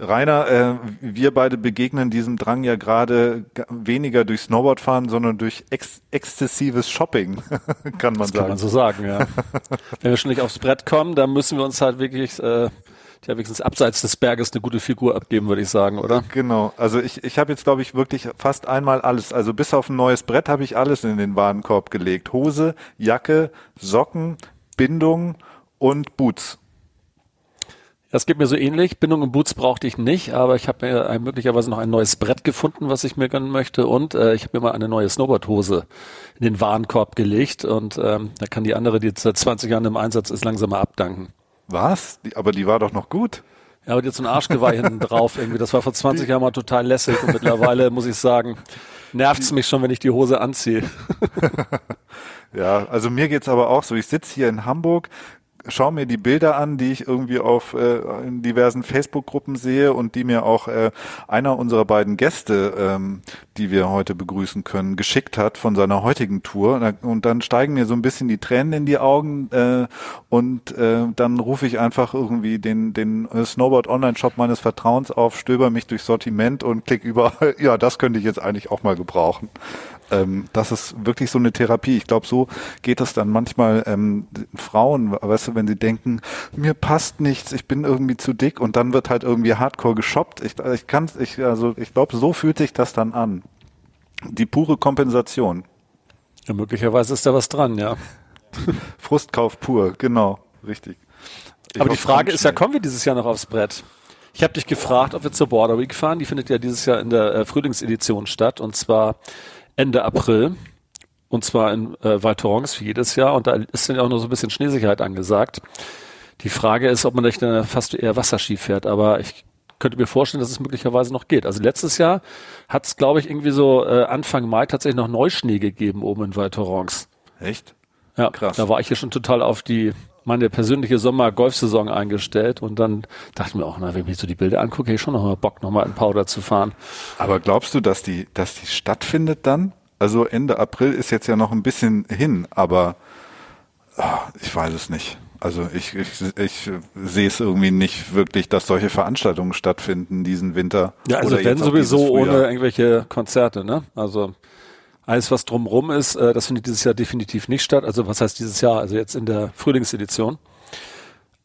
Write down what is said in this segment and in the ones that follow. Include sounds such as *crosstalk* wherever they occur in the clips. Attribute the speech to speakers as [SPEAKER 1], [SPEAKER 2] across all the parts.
[SPEAKER 1] Rainer, äh, wir beide begegnen diesem Drang ja gerade weniger durch Snowboardfahren, sondern durch ex exzessives Shopping, *laughs* kann man
[SPEAKER 2] das
[SPEAKER 1] sagen.
[SPEAKER 2] Kann man so sagen, ja. *laughs* Wenn wir schon nicht aufs Brett kommen, dann müssen wir uns halt wirklich äh, ja wenigstens abseits des Berges eine gute Figur abgeben, würde ich sagen, oder?
[SPEAKER 1] Genau. Also ich, ich habe jetzt, glaube ich, wirklich fast einmal alles. Also bis auf ein neues Brett habe ich alles in den Warenkorb gelegt. Hose, Jacke, Socken, Bindung und Boots.
[SPEAKER 2] Das geht mir so ähnlich. Bindung und Boots brauchte ich nicht, aber ich habe mir möglicherweise noch ein neues Brett gefunden, was ich mir gönnen möchte. Und äh, ich habe mir mal eine neue Snowboardhose in den Warenkorb gelegt. Und ähm, da kann die andere, die seit 20 Jahren im Einsatz ist, langsam mal abdanken.
[SPEAKER 1] Was? Die, aber die war doch noch gut.
[SPEAKER 2] Ja, aber jetzt so ein Arschgeweih hinten *laughs* drauf irgendwie. Das war vor 20 Jahren mal total lässig und mittlerweile muss ich sagen, nervt's mich schon, wenn ich die Hose anziehe. *laughs*
[SPEAKER 1] ja, also mir geht's aber auch so. Ich sitze hier in Hamburg, schaue mir die Bilder an, die ich irgendwie auf äh, in diversen Facebook-Gruppen sehe und die mir auch äh, einer unserer beiden Gäste, ähm, die wir heute begrüßen können, geschickt hat von seiner heutigen Tour. Und dann steigen mir so ein bisschen die Tränen in die Augen äh, und äh, dann rufe ich einfach irgendwie den, den Snowboard-Online-Shop meines Vertrauens auf, stöber mich durch Sortiment und klick überall, *laughs* ja, das könnte ich jetzt eigentlich auch mal gebrauchen ähm, das ist wirklich so eine Therapie. Ich glaube, so geht es dann manchmal ähm, Frauen, weißt du, wenn sie denken, mir passt nichts, ich bin irgendwie zu dick und dann wird halt irgendwie Hardcore geshoppt. Ich, ich kann, ich, also ich glaube, so fühlt sich das dann an. Die pure Kompensation.
[SPEAKER 2] Ja, möglicherweise ist da was dran, ja. *laughs*
[SPEAKER 1] Frustkauf pur, genau, richtig.
[SPEAKER 2] Ich Aber die Frage ist ja, kommen wir dieses Jahr noch aufs Brett? Ich habe dich gefragt, ob wir zur Border Week fahren. Die findet ja dieses Jahr in der äh, Frühlingsedition statt und zwar Ende April. Und zwar in äh, Val Thorens wie jedes Jahr. Und da ist dann auch noch so ein bisschen Schneesicherheit angesagt. Die Frage ist, ob man nicht dann fast eher Wasserski fährt. Aber ich könnte mir vorstellen, dass es möglicherweise noch geht. Also letztes Jahr hat es, glaube ich, irgendwie so äh, Anfang Mai tatsächlich noch Neuschnee gegeben oben in Val Thorens.
[SPEAKER 1] Echt?
[SPEAKER 2] Ja, krass. Da war ich hier schon total auf die meine persönliche Sommer-Golfsaison eingestellt und dann dachte ich mir auch, na, wenn ich mir so die Bilder angucke, hätte ich schon noch mal Bock, noch mal in Powder zu fahren.
[SPEAKER 1] Aber glaubst du, dass die, dass die stattfindet dann? Also Ende April ist jetzt ja noch ein bisschen hin, aber oh, ich weiß es nicht. Also ich, ich, ich sehe es irgendwie nicht wirklich, dass solche Veranstaltungen stattfinden diesen Winter.
[SPEAKER 2] Ja, also wenn sowieso ohne irgendwelche Konzerte, ne? Also alles, was drumrum ist, äh, das findet dieses Jahr definitiv nicht statt. Also was heißt dieses Jahr? Also jetzt in der Frühlingsedition.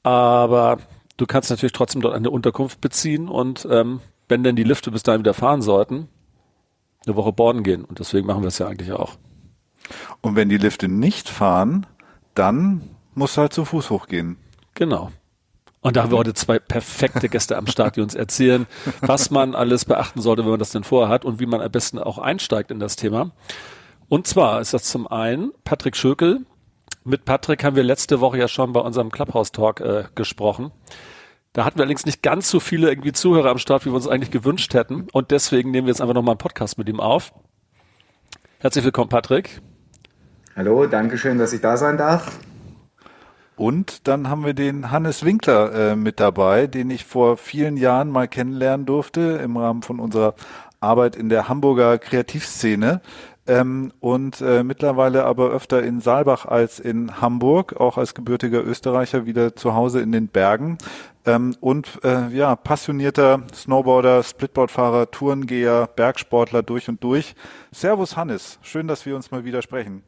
[SPEAKER 2] Aber du kannst natürlich trotzdem dort eine Unterkunft beziehen und ähm, wenn denn die Lifte bis dahin wieder fahren sollten, eine Woche Borden gehen. Und deswegen machen wir es ja eigentlich auch.
[SPEAKER 1] Und wenn die Lifte nicht fahren, dann musst du halt zu Fuß hochgehen.
[SPEAKER 2] Genau. Und da haben wir heute zwei perfekte Gäste am Start, die uns erzählen, was man alles beachten sollte, wenn man das denn vorhat und wie man am besten auch einsteigt in das Thema. Und zwar ist das zum einen Patrick Schökel. Mit Patrick haben wir letzte Woche ja schon bei unserem Clubhouse-Talk äh, gesprochen. Da hatten wir allerdings nicht ganz so viele irgendwie Zuhörer am Start, wie wir uns eigentlich gewünscht hätten. Und deswegen nehmen wir jetzt einfach nochmal einen Podcast mit ihm auf. Herzlich willkommen, Patrick.
[SPEAKER 3] Hallo, danke schön, dass ich da sein darf.
[SPEAKER 1] Und dann haben wir den Hannes Winkler äh, mit dabei, den ich vor vielen Jahren mal kennenlernen durfte im Rahmen von unserer Arbeit in der Hamburger Kreativszene. Ähm, und äh, mittlerweile aber öfter in Saalbach als in Hamburg, auch als gebürtiger Österreicher wieder zu Hause in den Bergen. Ähm, und äh, ja, passionierter Snowboarder, Splitboardfahrer, Tourengeher, Bergsportler durch und durch. Servus Hannes, schön, dass wir uns mal wieder sprechen.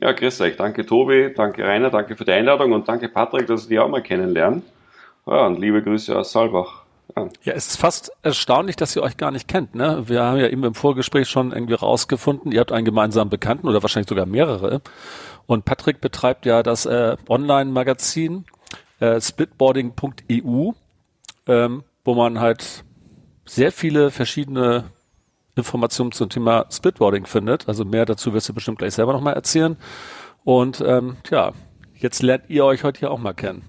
[SPEAKER 4] Ja, grüß euch. Danke Tobi, danke Rainer, danke für die Einladung und danke Patrick, dass ich dich auch mal kennenlernen. Ja, und liebe Grüße aus Saalbach.
[SPEAKER 2] Ja. ja, es ist fast erstaunlich, dass ihr euch gar nicht kennt. Ne? Wir haben ja eben im Vorgespräch schon irgendwie rausgefunden, ihr habt einen gemeinsamen Bekannten oder wahrscheinlich sogar mehrere. Und Patrick betreibt ja das äh, Online-Magazin äh, splitboarding.eu, ähm, wo man halt sehr viele verschiedene Informationen zum Thema Splitboarding findet. Also mehr dazu wirst du bestimmt gleich selber nochmal erzählen. Und ähm, ja, jetzt lernt ihr euch heute hier auch mal kennen.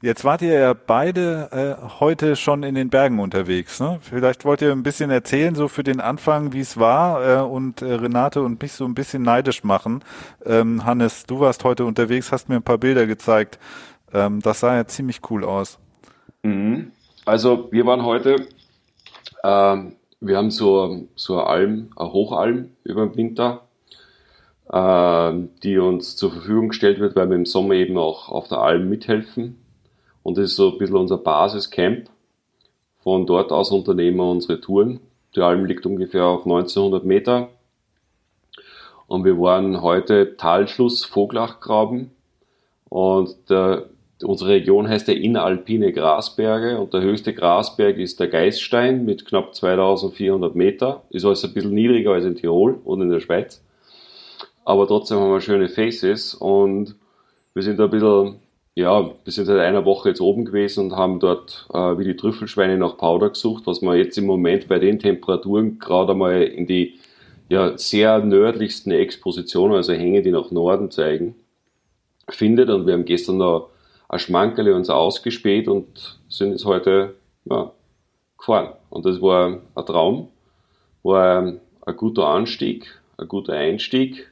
[SPEAKER 1] Jetzt wart ihr ja beide äh, heute schon in den Bergen unterwegs. Ne? Vielleicht wollt ihr ein bisschen erzählen, so für den Anfang, wie es war äh, und äh, Renate und mich so ein bisschen neidisch machen. Ähm, Hannes, du warst heute unterwegs, hast mir ein paar Bilder gezeigt. Ähm, das sah ja ziemlich cool aus.
[SPEAKER 4] Mhm. Also wir waren heute, ähm, wir haben so, so eine Alm, eine Hochalm über den Winter äh, die uns zur Verfügung gestellt wird, weil wir im Sommer eben auch auf der Alm mithelfen. Und das ist so ein bisschen unser Basiscamp. Von dort aus unternehmen wir unsere Touren. Die Alm liegt ungefähr auf 1900 Meter. Und wir waren heute Talschluss Voglachgraben. Und der, unsere Region heißt der Inneralpine Grasberge. Und der höchste Grasberg ist der Geißstein mit knapp 2400 Meter. Ist also ein bisschen niedriger als in Tirol und in der Schweiz aber trotzdem haben wir schöne Faces und wir sind ein bisschen, ja, wir sind seit einer Woche jetzt oben gewesen und haben dort äh, wie die Trüffelschweine nach Powder gesucht, was man jetzt im Moment bei den Temperaturen gerade einmal in die ja, sehr nördlichsten Expositionen, also Hänge, die nach Norden zeigen, findet. Und wir haben gestern noch ein Schmankerle uns ausgespäht und sind jetzt heute ja, gefahren. Und das war ein Traum, war ein guter Anstieg, ein guter Einstieg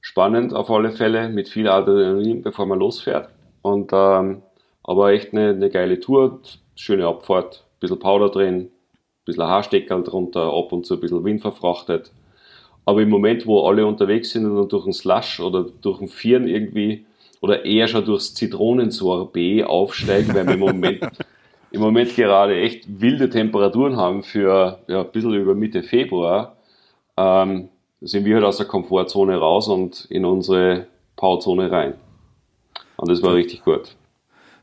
[SPEAKER 4] spannend auf alle Fälle, mit viel Adrenalin, bevor man losfährt. Und, ähm, aber echt eine, eine geile Tour, schöne Abfahrt, bisschen Powder drin, bisschen Haarsteckerl drunter, ab und zu ein bisschen Wind verfrachtet. Aber im Moment, wo alle unterwegs sind und durch einen Slush oder durch einen Vieren irgendwie oder eher schon durchs Zitronensorbet aufsteigen, weil wir im Moment, *laughs* im Moment gerade echt wilde Temperaturen haben für ja, ein bisschen über Mitte Februar, ähm, sind wir halt aus der Komfortzone raus und in unsere Powerzone rein. Und das war richtig gut.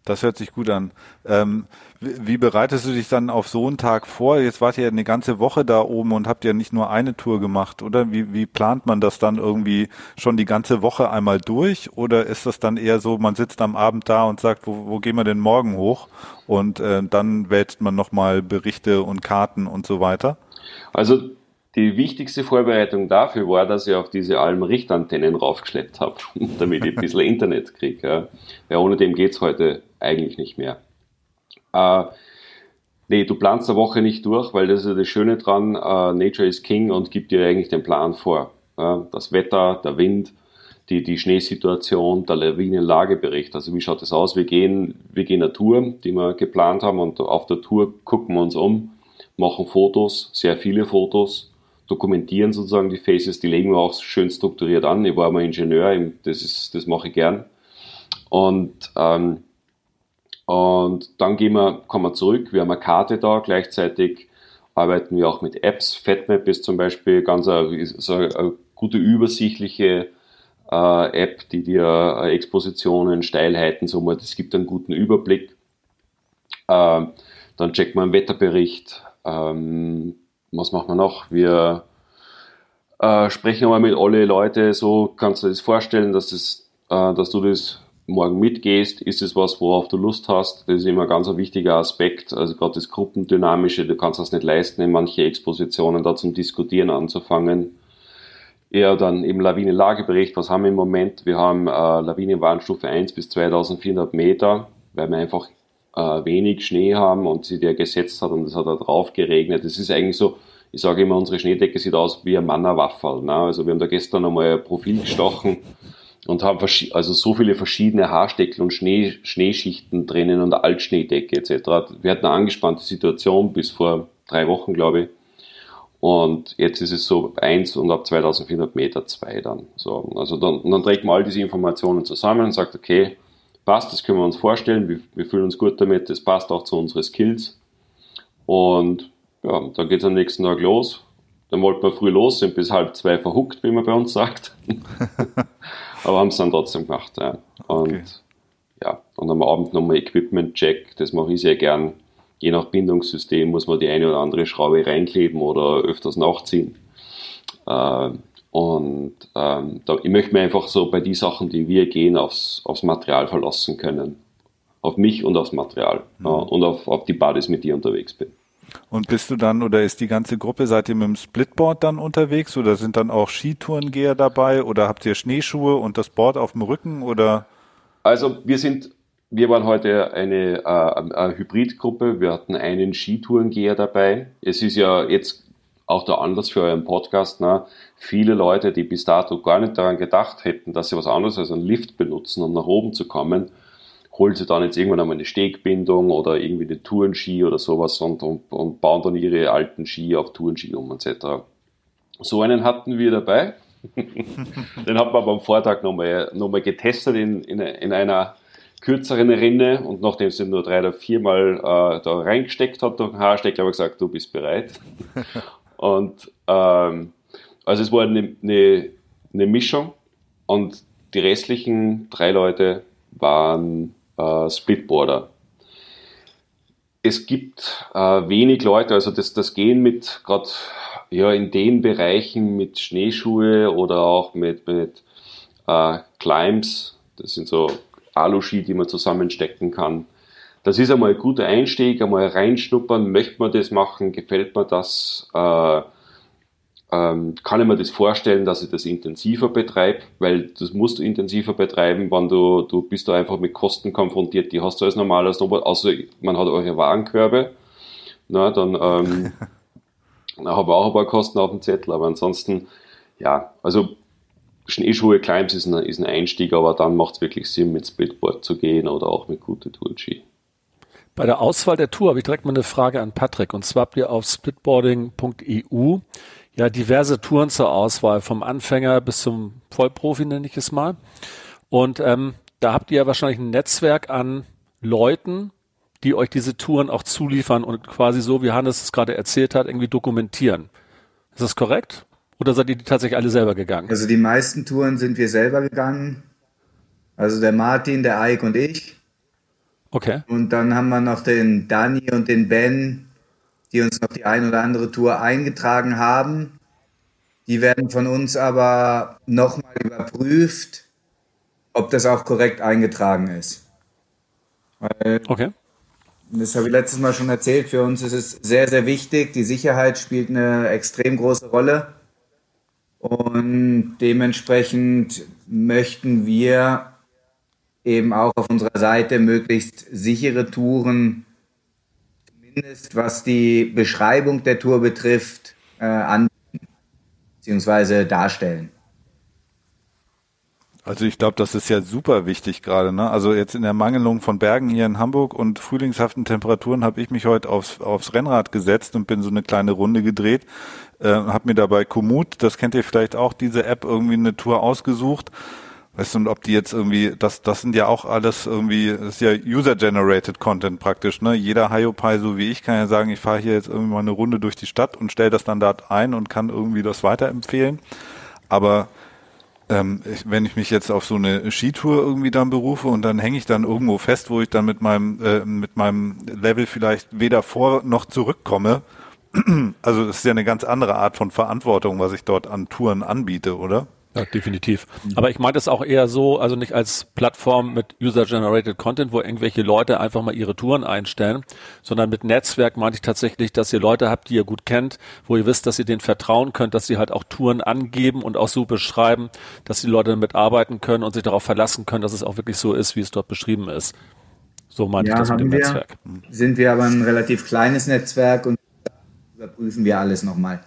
[SPEAKER 1] Das hört sich gut an. Ähm, wie bereitest du dich dann auf so einen Tag vor? Jetzt wart ihr eine ganze Woche da oben und habt ja nicht nur eine Tour gemacht, oder? Wie, wie plant man das dann irgendwie schon die ganze Woche einmal durch? Oder ist das dann eher so, man sitzt am Abend da und sagt, wo, wo gehen wir denn morgen hoch? Und äh, dann wälzt man nochmal Berichte und Karten und so weiter?
[SPEAKER 4] Also die wichtigste Vorbereitung dafür war, dass ich auf diese Alm Richtantennen raufgeschleppt habe, *laughs* damit ich ein bisschen Internet kriege. Ja. Weil ohne dem geht's heute eigentlich nicht mehr. Äh, nee, du planst eine Woche nicht durch, weil das ist ja das Schöne dran, äh, Nature is King und gibt dir eigentlich den Plan vor. Ja. Das Wetter, der Wind, die, die Schneesituation, der Lawinenlagebericht. Also wie schaut das aus? Wir gehen, wir gehen eine Tour, die wir geplant haben und auf der Tour gucken wir uns um, machen Fotos, sehr viele Fotos, dokumentieren sozusagen die Faces, die legen wir auch schön strukturiert an. Ich war mal Ingenieur, das, ist, das mache ich gern. Und, ähm, und dann gehen wir, kommen wir zurück, wir haben eine Karte da, gleichzeitig arbeiten wir auch mit Apps. FatMap ist zum Beispiel ganz eine, so eine gute übersichtliche äh, App, die dir äh, Expositionen, Steilheiten, so mal, das gibt einen guten Überblick. Äh, dann checkt man einen Wetterbericht, ähm, was machen wir noch? Wir äh, sprechen einmal mit alle Leute, so kannst du dir das vorstellen, dass, das, äh, dass du das morgen mitgehst, ist es was, worauf du Lust hast. Das ist immer ganz ein wichtiger Aspekt. Also gerade das Gruppendynamische, du kannst das nicht leisten, in manche Expositionen da zum Diskutieren anzufangen. Eher dann eben Lawinenlagebericht, was haben wir im Moment? Wir haben äh, Lawinenwarnstufe 1 bis 2400 Meter, weil wir einfach äh, wenig Schnee haben und sie der gesetzt hat und es hat da drauf geregnet. Das ist eigentlich so, ich sage immer, unsere Schneedecke sieht aus wie ein Mannerwaffel. Ne? Also wir haben da gestern einmal ein Profil gestochen und haben also so viele verschiedene Haarsteckel und Schnee, Schneeschichten drinnen und Altschneedecke etc. Wir hatten eine angespannte Situation bis vor drei Wochen, glaube ich. Und jetzt ist es so eins und ab 2400 Meter zwei dann. So, also dann, dann trägt man all diese Informationen zusammen und sagt, okay, passt, das können wir uns vorstellen, wir, wir fühlen uns gut damit, das passt auch zu unseren Skills. Und ja, dann geht es am nächsten Tag los. Dann wollten wir früh los, sind bis halb zwei verhuckt, wie man bei uns sagt. *laughs* Aber haben es dann trotzdem gemacht. Ja. Und okay. ja, und am Abend nochmal Equipment-Check, das mache ich sehr gern. Je nach Bindungssystem muss man die eine oder andere Schraube reinkleben oder öfters nachziehen. Äh, und ähm, da, ich möchte mir einfach so bei den Sachen, die wir gehen, aufs, aufs Material verlassen können. Auf mich und aufs Material. Mhm. Ja, und auf, auf die Buddies, mit ich unterwegs bin.
[SPEAKER 1] Und bist du dann oder ist die ganze Gruppe, seid ihr mit dem Splitboard dann unterwegs oder sind dann auch Skitourengeher dabei oder habt ihr Schneeschuhe und das Board auf dem Rücken oder?
[SPEAKER 4] Also wir sind wir waren heute eine, äh, eine Hybridgruppe. Wir hatten einen Skitourengeher dabei. Es ist ja jetzt auch der Anlass für euren Podcast. Ne? Viele Leute, die bis dato gar nicht daran gedacht hätten, dass sie was anderes als einen Lift benutzen, um nach oben zu kommen, holen sie dann jetzt irgendwann einmal eine Stegbindung oder irgendwie eine Tourenski oder sowas und, und, und bauen dann ihre alten Ski auf Tourenski um etc. So einen hatten wir dabei. *laughs* Den hat man beim Vortag nochmal noch mal getestet in, in, in einer kürzeren Rinne und nachdem sie nur drei oder viermal äh, da reingesteckt hat durch den Haarstecker, habe ich gesagt, du bist bereit. *laughs* und ähm, also es war eine, eine, eine, Mischung und die restlichen drei Leute waren äh, Splitboarder. Es gibt äh, wenig Leute, also das, das Gehen mit gerade ja, in den Bereichen mit Schneeschuhe oder auch mit, mit äh, Climbs, das sind so Aluski, die man zusammenstecken kann. Das ist einmal ein guter Einstieg, einmal reinschnuppern, möchte man das machen, gefällt mir das, äh, ähm, kann ich mir das vorstellen, dass ich das intensiver betreibe, weil das musst du intensiver betreiben, wenn du, du bist da einfach mit Kosten konfrontiert, die hast du als normaler Snowboard, außer man hat eure Warenkörbe, na, dann ähm, *laughs* habe ich auch ein paar Kosten auf dem Zettel, aber ansonsten, ja, also Schneeschuhe Climbs ist ein, ist ein Einstieg, aber dann macht es wirklich Sinn, mit Splitboard zu gehen oder auch mit gute Tourski.
[SPEAKER 2] Bei der Auswahl der Tour habe ich direkt mal eine Frage an Patrick. Und zwar habt ihr auf splitboarding.eu ja diverse Touren zur Auswahl, vom Anfänger bis zum Vollprofi nenne ich es mal. Und ähm, da habt ihr ja wahrscheinlich ein Netzwerk an Leuten, die euch diese Touren auch zuliefern und quasi so, wie Hannes es gerade erzählt hat, irgendwie dokumentieren. Ist das korrekt? Oder seid ihr die tatsächlich alle selber gegangen?
[SPEAKER 3] Also die meisten Touren sind wir selber gegangen. Also der Martin, der Ike und ich.
[SPEAKER 2] Okay.
[SPEAKER 3] Und dann haben wir noch den Danny und den Ben, die uns noch die ein oder andere Tour eingetragen haben. Die werden von uns aber nochmal überprüft, ob das auch korrekt eingetragen ist.
[SPEAKER 2] Weil, okay.
[SPEAKER 3] Das habe ich letztes Mal schon erzählt. Für uns ist es sehr, sehr wichtig. Die Sicherheit spielt eine extrem große Rolle. Und dementsprechend möchten wir eben auch auf unserer Seite möglichst sichere Touren, zumindest was die Beschreibung der Tour betrifft, äh, anbieten bzw. darstellen.
[SPEAKER 1] Also ich glaube, das ist ja super wichtig gerade. Ne? Also jetzt in der Mangelung von Bergen hier in Hamburg und frühlingshaften Temperaturen habe ich mich heute aufs, aufs Rennrad gesetzt und bin so eine kleine Runde gedreht äh, habe mir dabei Komoot, das kennt ihr vielleicht auch, diese App irgendwie eine Tour ausgesucht. Weißt du, und ob die jetzt irgendwie, das, das sind ja auch alles irgendwie, das ist ja User-Generated Content praktisch, ne? Jeder Hiopai, so wie ich, kann ja sagen, ich fahre hier jetzt irgendwie mal eine Runde durch die Stadt und stelle das dann dort ein und kann irgendwie das weiterempfehlen. Aber ähm, ich, wenn ich mich jetzt auf so eine Skitour irgendwie dann berufe und dann hänge ich dann irgendwo fest, wo ich dann mit meinem, äh, mit meinem Level vielleicht weder vor noch zurückkomme, *clears throat* also das ist ja eine ganz andere Art von Verantwortung, was ich dort an Touren anbiete, oder?
[SPEAKER 2] Ja, definitiv. Aber ich meine das auch eher so, also nicht als Plattform mit User-Generated Content, wo irgendwelche Leute einfach mal ihre Touren einstellen, sondern mit Netzwerk meinte ich tatsächlich, dass ihr Leute habt, die ihr gut kennt, wo ihr wisst, dass ihr denen vertrauen könnt, dass sie halt auch Touren angeben und auch so beschreiben, dass die Leute damit arbeiten können und sich darauf verlassen können, dass es auch wirklich so ist, wie es dort beschrieben ist. So meinte ja, ich das mit dem wir, Netzwerk.
[SPEAKER 3] Sind wir aber ein relativ kleines Netzwerk und überprüfen wir alles nochmal,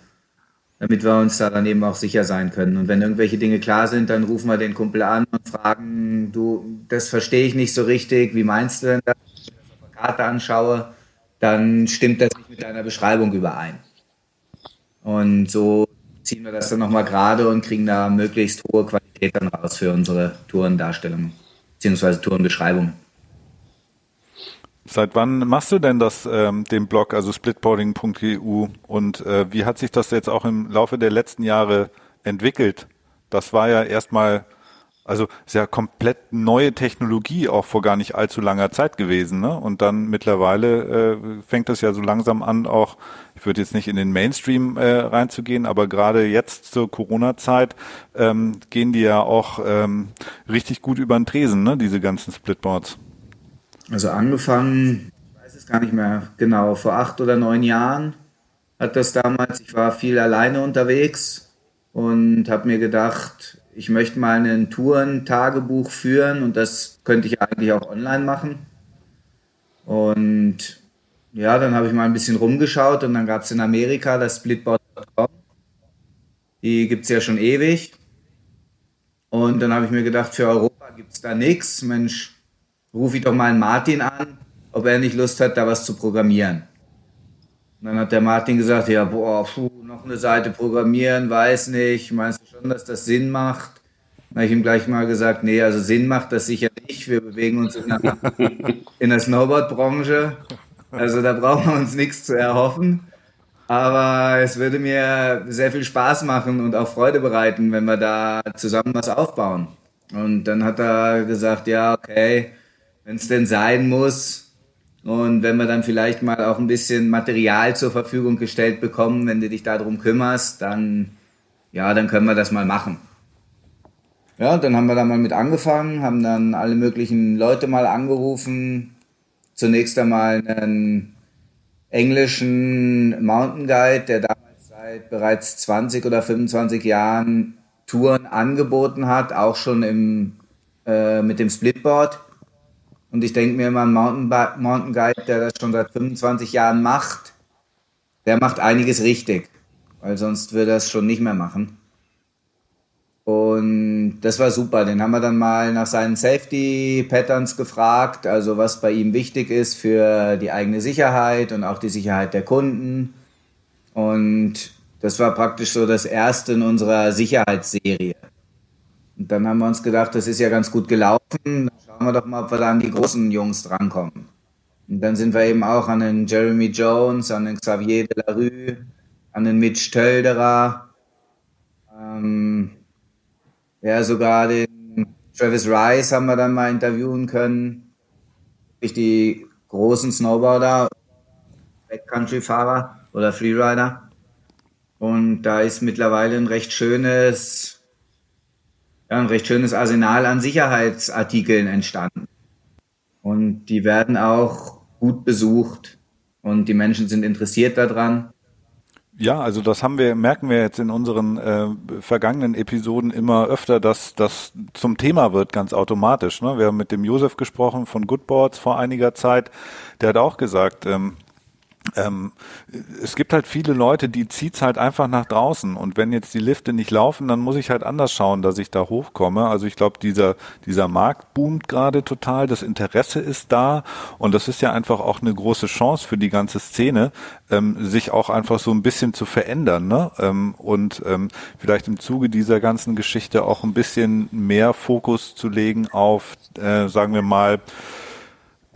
[SPEAKER 3] damit wir uns da dann eben auch sicher sein können. Und wenn irgendwelche Dinge klar sind, dann rufen wir den Kumpel an und fragen, du, das verstehe ich nicht so richtig, wie meinst du denn das? Wenn ich das auf der Karte anschaue, dann stimmt das nicht mit deiner Beschreibung überein. Und so ziehen wir das dann nochmal gerade und kriegen da möglichst hohe Qualität dann raus für unsere Tourendarstellungen, beziehungsweise Tourenbeschreibungen.
[SPEAKER 1] Seit wann machst du denn das, ähm, den Blog, also splitboarding.eu und äh, wie hat sich das jetzt auch im Laufe der letzten Jahre entwickelt? Das war ja erstmal, also ist ja komplett neue Technologie auch vor gar nicht allzu langer Zeit gewesen, ne? Und dann mittlerweile äh, fängt es ja so langsam an, auch, ich würde jetzt nicht in den Mainstream äh, reinzugehen, aber gerade jetzt zur Corona-Zeit ähm, gehen die ja auch ähm, richtig gut über den Tresen, ne? Diese ganzen Splitboards.
[SPEAKER 3] Also angefangen, ich weiß es gar nicht mehr genau, vor acht oder neun Jahren hat das damals, ich war viel alleine unterwegs und habe mir gedacht, ich möchte mal ein Touren-Tagebuch führen und das könnte ich eigentlich auch online machen. Und ja, dann habe ich mal ein bisschen rumgeschaut und dann gab es in Amerika das Splitboard.com. Die gibt es ja schon ewig. Und dann habe ich mir gedacht, für Europa gibt es da nichts. Mensch, rufe ich doch mal einen Martin an, ob er nicht Lust hat, da was zu programmieren. Und dann hat der Martin gesagt, ja, boah, puh, noch eine Seite programmieren, weiß nicht, meinst du schon, dass das Sinn macht? Dann habe ich ihm gleich mal gesagt, nee, also Sinn macht das sicher nicht. Wir bewegen uns in der, *laughs* in der Snowboard-Branche. Also da brauchen wir uns nichts zu erhoffen. Aber es würde mir sehr viel Spaß machen und auch Freude bereiten, wenn wir da zusammen was aufbauen. Und dann hat er gesagt, ja, okay, wenn es denn sein muss und wenn wir dann vielleicht mal auch ein bisschen Material zur Verfügung gestellt bekommen, wenn du dich darum kümmerst, dann, ja, dann können wir das mal machen. Ja, dann haben wir da mal mit angefangen, haben dann alle möglichen Leute mal angerufen. Zunächst einmal einen englischen Mountain Guide, der damals seit bereits 20 oder 25 Jahren Touren angeboten hat, auch schon im, äh, mit dem Splitboard. Und ich denke mir immer, ein Mountain, Mountain Guide, der das schon seit 25 Jahren macht, der macht einiges richtig, weil sonst würde er es schon nicht mehr machen. Und das war super. Den haben wir dann mal nach seinen Safety Patterns gefragt, also was bei ihm wichtig ist für die eigene Sicherheit und auch die Sicherheit der Kunden. Und das war praktisch so das erste in unserer Sicherheitsserie. Und dann haben wir uns gedacht, das ist ja ganz gut gelaufen. Dann schauen wir doch mal, ob wir da an die großen Jungs drankommen. Und dann sind wir eben auch an den Jeremy Jones, an den Xavier de la Rue, an den Mitch Tölderer, ähm, ja, sogar den Travis Rice haben wir dann mal interviewen können. Die großen Snowboarder, Backcountry-Fahrer oder Freerider. Und da ist mittlerweile ein recht schönes, ja, ein recht schönes Arsenal an Sicherheitsartikeln entstanden. Und die werden auch gut besucht und die Menschen sind interessiert daran.
[SPEAKER 1] Ja, also das haben wir, merken wir jetzt in unseren äh, vergangenen Episoden immer öfter, dass das zum Thema wird, ganz automatisch. Ne? Wir haben mit dem Josef gesprochen von Goodboards vor einiger Zeit, der hat auch gesagt, ähm, ähm, es gibt halt viele Leute, die zieht's halt einfach nach draußen und wenn jetzt die Lifte nicht laufen, dann muss ich halt anders schauen, dass ich da hochkomme. Also ich glaube, dieser dieser Markt boomt gerade total, das Interesse ist da und das ist ja einfach auch eine große Chance für die ganze Szene, ähm, sich auch einfach so ein bisschen zu verändern, ne? Ähm, und ähm, vielleicht im Zuge dieser ganzen Geschichte auch ein bisschen mehr Fokus zu legen auf, äh, sagen wir mal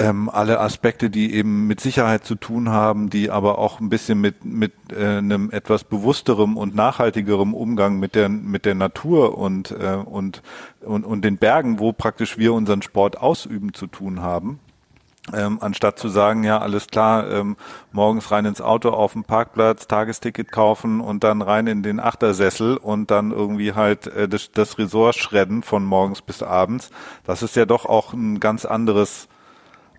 [SPEAKER 1] ähm, alle Aspekte, die eben mit Sicherheit zu tun haben, die aber auch ein bisschen mit mit äh, einem etwas bewussterem und nachhaltigerem Umgang mit der mit der Natur und äh, und und und den Bergen, wo praktisch wir unseren Sport ausüben zu tun haben. Ähm, anstatt zu sagen, ja, alles klar, ähm, morgens rein ins Auto auf dem Parkplatz, Tagesticket kaufen und dann rein in den Achtersessel und dann irgendwie halt äh, das, das Resort schredden von morgens bis abends. Das ist ja doch auch ein ganz anderes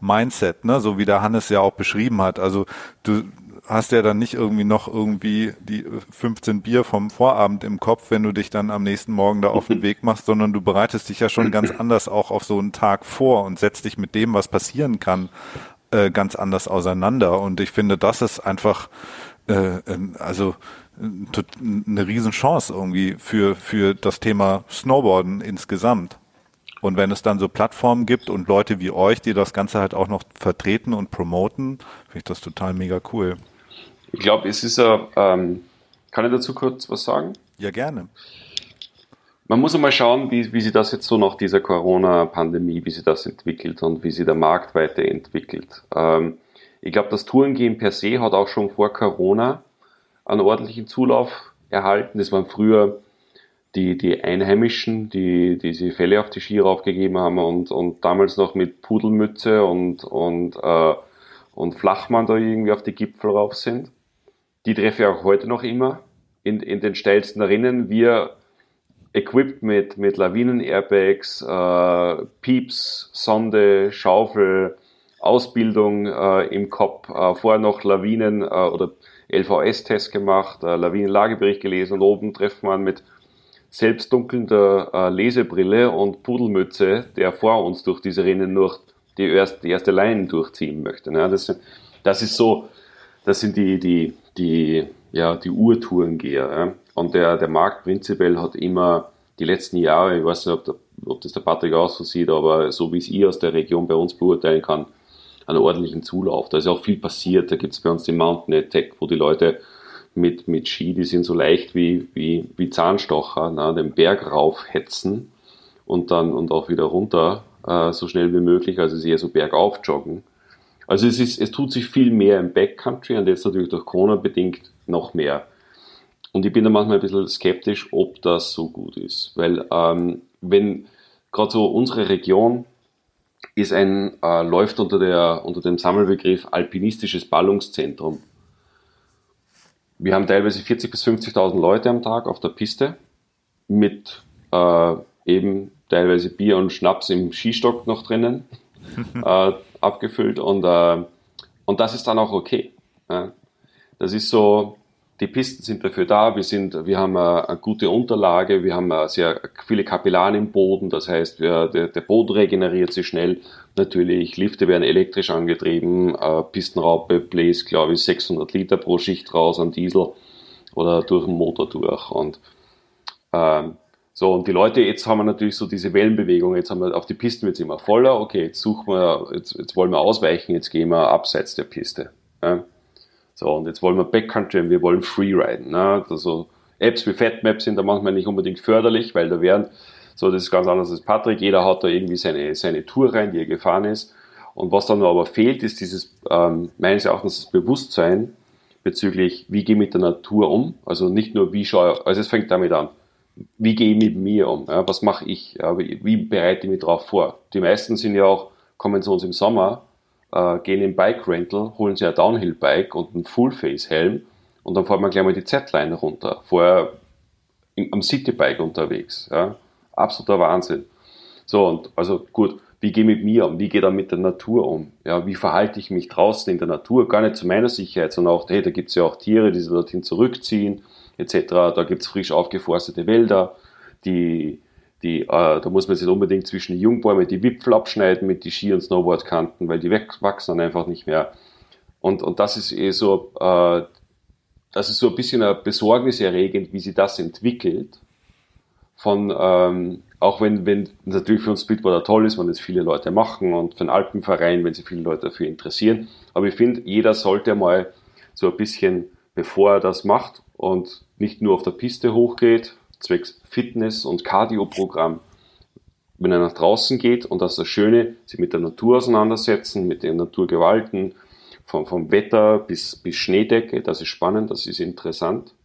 [SPEAKER 1] Mindset, ne? so wie der Hannes ja auch beschrieben hat. Also du hast ja dann nicht irgendwie noch irgendwie die 15 Bier vom Vorabend im Kopf, wenn du dich dann am nächsten Morgen da auf den *laughs* Weg machst, sondern du bereitest dich ja schon ganz anders auch auf so einen Tag vor und setzt dich mit dem, was passieren kann, äh, ganz anders auseinander. Und ich finde, das ist einfach äh, also eine Riesenchance irgendwie für, für das Thema Snowboarden insgesamt. Und wenn es dann so Plattformen gibt und Leute wie euch, die das Ganze halt auch noch vertreten und promoten, finde ich das total mega cool.
[SPEAKER 4] Ich glaube, es ist ja, ähm, kann ich dazu kurz was sagen?
[SPEAKER 1] Ja, gerne.
[SPEAKER 4] Man muss einmal schauen, wie, wie sich das jetzt so nach dieser Corona-Pandemie, wie sich das entwickelt und wie sich der Markt weiterentwickelt. Ähm, ich glaube, das Tourengehen per se hat auch schon vor Corona einen ordentlichen Zulauf erhalten. Das waren früher die, die Einheimischen, die diese Fälle auf die Ski raufgegeben haben und, und damals noch mit Pudelmütze und, und, äh, und Flachmann da irgendwie auf die Gipfel rauf sind. Die treffe ich auch heute noch immer in, in den steilsten Rinnen. Wir equipped mit, mit Lawinen-Airbags, äh, Pieps, Sonde, Schaufel, Ausbildung äh, im Kopf, äh, vorher noch Lawinen- äh, oder LVS-Test gemacht, äh, Lawinenlagebericht gelesen und oben trifft man mit selbstdunkelnder äh, Lesebrille und Pudelmütze, der vor uns durch diese Rennen durch die, erste, die erste Line durchziehen möchte. Ne? Das, das ist so, das sind die, die, die, ja, die Urtourengeher. Ja? Und der, der Markt prinzipiell hat immer die letzten Jahre, ich weiß nicht, ob, der, ob das der Patrick auch so sieht, aber so wie es ich aus der Region bei uns beurteilen kann, einen ordentlichen Zulauf. Da ist auch viel passiert. Da gibt es bei uns den Mountain Attack, wo die Leute mit, mit Ski, die sind so leicht wie, wie, wie Zahnstocher, na, den Berg raufhetzen und dann und auch wieder runter, äh, so schnell wie möglich. Also ist eher so bergauf joggen. Also es ist, es tut sich viel mehr im Backcountry und jetzt natürlich durch Corona bedingt noch mehr. Und ich bin da manchmal ein bisschen skeptisch, ob das so gut ist. Weil ähm, wenn gerade so unsere Region ist ein, äh, läuft unter, der, unter dem Sammelbegriff alpinistisches Ballungszentrum. Wir haben teilweise 40.000 bis 50.000 Leute am Tag auf der Piste mit äh, eben teilweise Bier und Schnaps im Skistock noch drinnen *laughs* äh, abgefüllt und, äh, und das ist dann auch okay. Ja. Das ist so, die Pisten sind dafür da, wir, sind, wir haben eine, eine gute Unterlage, wir haben sehr viele Kapillaren im Boden, das heißt, der, der, Boden regeneriert sich schnell. Natürlich, Lifte werden elektrisch angetrieben, äh, Pistenraupe bläst, glaube ich, 600 Liter pro Schicht raus an Diesel oder durch den Motor durch. Und ähm, so, und die Leute, jetzt haben wir natürlich so diese Wellenbewegung, jetzt haben wir auf die Pisten wird es immer voller, okay, jetzt suchen wir, jetzt, jetzt wollen wir ausweichen, jetzt gehen wir abseits der Piste. Ja. So, und jetzt wollen wir Backcountry und wir wollen Freeriden. Ne? Also Apps wie FatMap sind da manchmal nicht unbedingt förderlich, weil da werden, so das ist ganz anders als Patrick, jeder hat da irgendwie seine, seine Tour rein, die er gefahren ist. Und was dann aber fehlt, ist dieses, ähm, meines Erachtens, das Bewusstsein bezüglich, wie gehe ich mit der Natur um. Also nicht nur, wie schaue, also es fängt damit an, wie gehe ich mit mir um, ja? was mache ich, ja? wie, bereite ich mich darauf vor. Die meisten sind ja auch, kommen zu uns im Sommer, äh, gehen in Bike Rental, holen sich ein Downhill Bike und einen Full-Face Helm und dann fahren wir gleich mal die Z-Line runter. Vorher im, am Citybike unterwegs. Ja. Absoluter Wahnsinn. So, und also gut, wie gehe ich mit mir um? Wie gehe ich dann mit der Natur um? Ja, wie verhalte ich mich draußen in der Natur? Gar nicht zu meiner Sicherheit, sondern auch, hey, da gibt es ja auch Tiere, die sich dorthin zurückziehen, etc. Da gibt es frisch aufgeforstete Wälder, die die, äh, da muss man sich unbedingt zwischen die Jungbäume die Wipfel abschneiden mit die Ski- und Snowboardkanten, weil die wachsen dann einfach nicht mehr. Und, und das ist eh so, äh, das ist so ein bisschen besorgniserregend, wie sich das entwickelt. Von, ähm, auch wenn, wenn natürlich für uns Splitboarder toll ist, wenn das viele Leute machen und für den Alpenverein, wenn sich viele Leute dafür interessieren. Aber ich finde, jeder sollte mal so ein bisschen, bevor er das macht und nicht nur auf der Piste hochgeht, zwecks Fitness- und Cardio-Programm, wenn er nach draußen geht und das ist das Schöne, sich mit der Natur auseinandersetzen, mit den Naturgewalten, vom, vom Wetter bis, bis Schneedecke, das ist spannend, das ist interessant.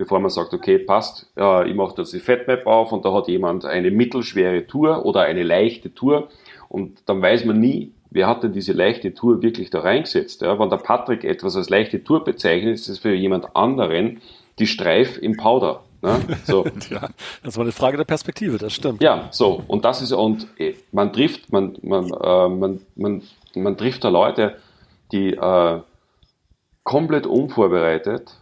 [SPEAKER 4] Bevor man sagt, okay, passt, äh, ich mache das die Fatmap auf und da hat jemand eine mittelschwere Tour oder eine leichte Tour und dann weiß man nie, wer hat denn diese leichte Tour wirklich da reingesetzt. Ja? Wenn der Patrick etwas als leichte Tour bezeichnet, ist es für jemand anderen die Streif im Powder. Ne? So. *laughs*
[SPEAKER 2] ja, das war eine Frage der Perspektive, das stimmt.
[SPEAKER 4] Ja, so. Und das ist, und eh, man trifft, man, man, äh, man, man, man trifft da Leute, die äh, komplett unvorbereitet,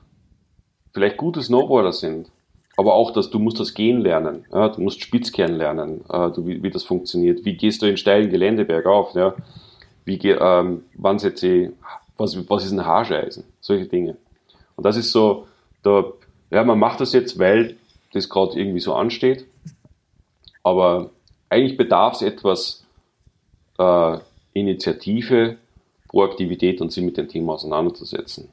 [SPEAKER 4] vielleicht gute Snowboarder sind, aber auch, dass du musst das Gehen lernen. Ja? Du musst Spitzkern lernen, äh, du, wie, wie das funktioniert. Wie gehst du in steilen Gelände bergauf? Ja? Wie, ähm, wann setze ich, was, was ist ein Haarscheisen? Solche Dinge. Und das ist so, da ja, man macht das jetzt, weil das gerade irgendwie so ansteht. Aber eigentlich bedarf es etwas äh, Initiative, Proaktivität und sich mit dem Thema auseinanderzusetzen.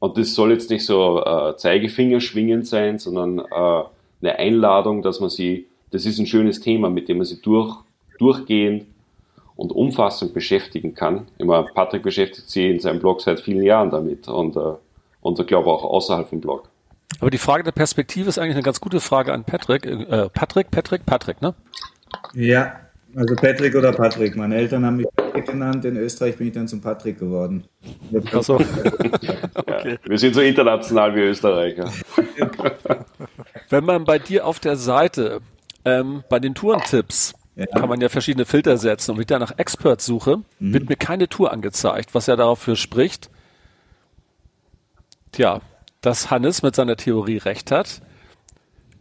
[SPEAKER 4] Und das soll jetzt nicht so äh, Zeigefinger schwingend sein, sondern äh, eine Einladung, dass man sie, das ist ein schönes Thema, mit dem man sich durch, durchgehend und umfassend beschäftigen kann. Immer Patrick beschäftigt sich in seinem Blog seit vielen Jahren damit und, äh, und ich glaube auch außerhalb vom Blog.
[SPEAKER 2] Aber die Frage der Perspektive ist eigentlich eine ganz gute Frage an Patrick. Äh, Patrick, Patrick, Patrick, ne?
[SPEAKER 3] Ja, also Patrick oder Patrick. Meine Eltern haben mich Patrick genannt. In Österreich bin ich dann zum Patrick geworden.
[SPEAKER 2] Ach so. *laughs*
[SPEAKER 4] okay. Wir sind so international wie Österreicher.
[SPEAKER 2] Wenn man bei dir auf der Seite ähm, bei den Tourentipps ja. kann man ja verschiedene Filter setzen und wenn ich da nach Expert suche, mhm. wird mir keine Tour angezeigt, was ja dafür spricht. Tja, dass Hannes mit seiner Theorie recht hat.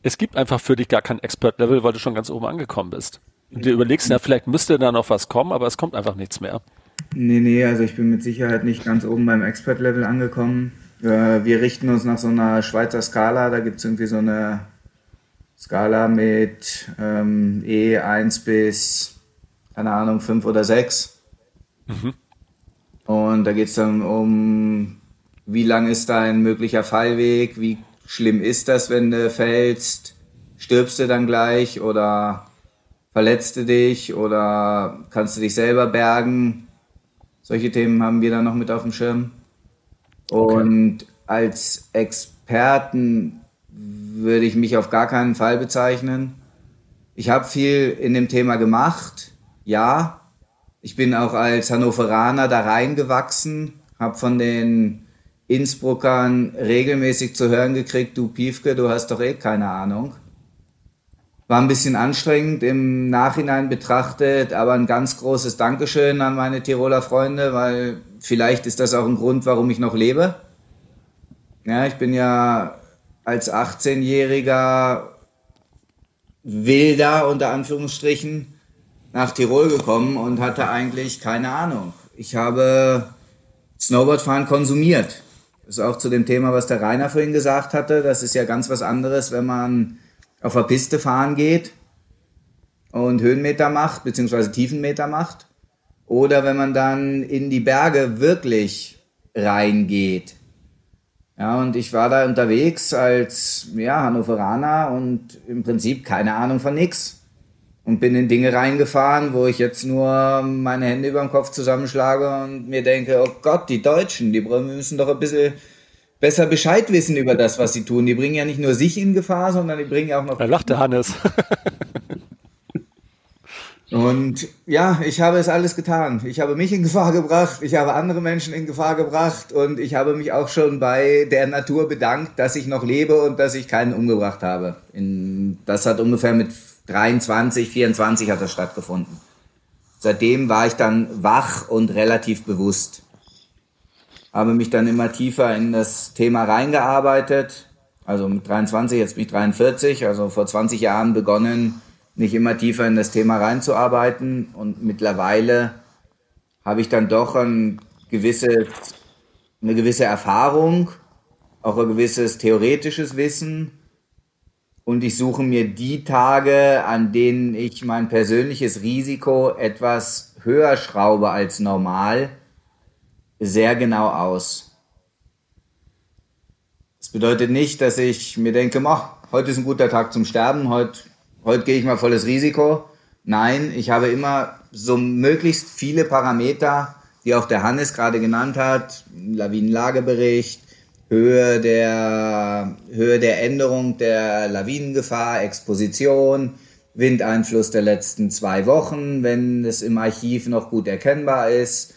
[SPEAKER 2] es gibt einfach für dich gar kein Expert-Level, weil du schon ganz oben angekommen bist. Und du überlegst ja, vielleicht müsste da noch was kommen, aber es kommt einfach nichts mehr.
[SPEAKER 3] Nee, nee, also ich bin mit Sicherheit nicht ganz oben beim Expert-Level angekommen. Äh, wir richten uns nach so einer Schweizer Skala, da gibt es irgendwie so eine Skala mit ähm, E1 bis, keine Ahnung, 5 oder 6. Mhm. Und da geht es dann um, wie lang ist dein möglicher Fallweg, wie schlimm ist das, wenn du fällst, stirbst du dann gleich oder verletzt du dich oder kannst du dich selber bergen. Solche Themen haben wir dann noch mit auf dem Schirm. Und als Experten würde ich mich auf gar keinen Fall bezeichnen. Ich habe viel in dem Thema gemacht, ja. Ich bin auch als Hannoveraner da reingewachsen, habe von den Innsbruckern regelmäßig zu hören gekriegt, du Piefke, du hast doch eh keine Ahnung. War ein bisschen anstrengend im Nachhinein betrachtet, aber ein ganz großes Dankeschön an meine Tiroler Freunde, weil vielleicht ist das auch ein Grund, warum ich noch lebe. Ja, ich bin ja als 18-jähriger Wilder unter Anführungsstrichen nach Tirol gekommen und hatte eigentlich keine Ahnung. Ich habe Snowboardfahren konsumiert. Das ist auch zu dem Thema, was der Rainer vorhin gesagt hatte. Das ist ja ganz was anderes, wenn man auf der Piste fahren geht und Höhenmeter macht, beziehungsweise Tiefenmeter macht. Oder wenn man dann in die Berge wirklich reingeht. Ja, und ich war da unterwegs als ja, Hannoveraner und im Prinzip keine Ahnung von nix. Und bin in Dinge reingefahren, wo ich jetzt nur meine Hände über dem Kopf zusammenschlage und mir denke, oh Gott, die Deutschen, die müssen doch ein bisschen besser Bescheid wissen über das, was sie tun. Die bringen ja nicht nur sich in Gefahr, sondern die bringen ja auch noch.
[SPEAKER 2] Da lachte Hannes. *laughs*
[SPEAKER 3] Und ja, ich habe es alles getan. Ich habe mich in Gefahr gebracht, ich habe andere Menschen in Gefahr gebracht und ich habe mich auch schon bei der Natur bedankt, dass ich noch lebe und dass ich keinen umgebracht habe. In, das hat ungefähr mit 23, 24 hat das stattgefunden. Seitdem war ich dann wach und relativ bewusst. Habe mich dann immer tiefer in das Thema reingearbeitet. Also mit 23, jetzt bin ich 43, also vor 20 Jahren begonnen, mich immer tiefer in das Thema reinzuarbeiten. Und mittlerweile habe ich dann doch ein gewisses, eine gewisse Erfahrung, auch ein gewisses theoretisches Wissen. Und ich suche mir die Tage, an denen ich mein persönliches Risiko etwas höher schraube als normal, sehr genau aus. Das bedeutet nicht, dass ich mir denke, heute ist ein guter Tag zum Sterben, heute heute gehe ich mal volles Risiko. Nein, ich habe immer so möglichst viele Parameter, die auch der Hannes gerade genannt hat, Lawinenlagebericht, Höhe der, Höhe der Änderung der Lawinengefahr, Exposition, Windeinfluss der letzten zwei Wochen, wenn es im Archiv noch gut erkennbar ist,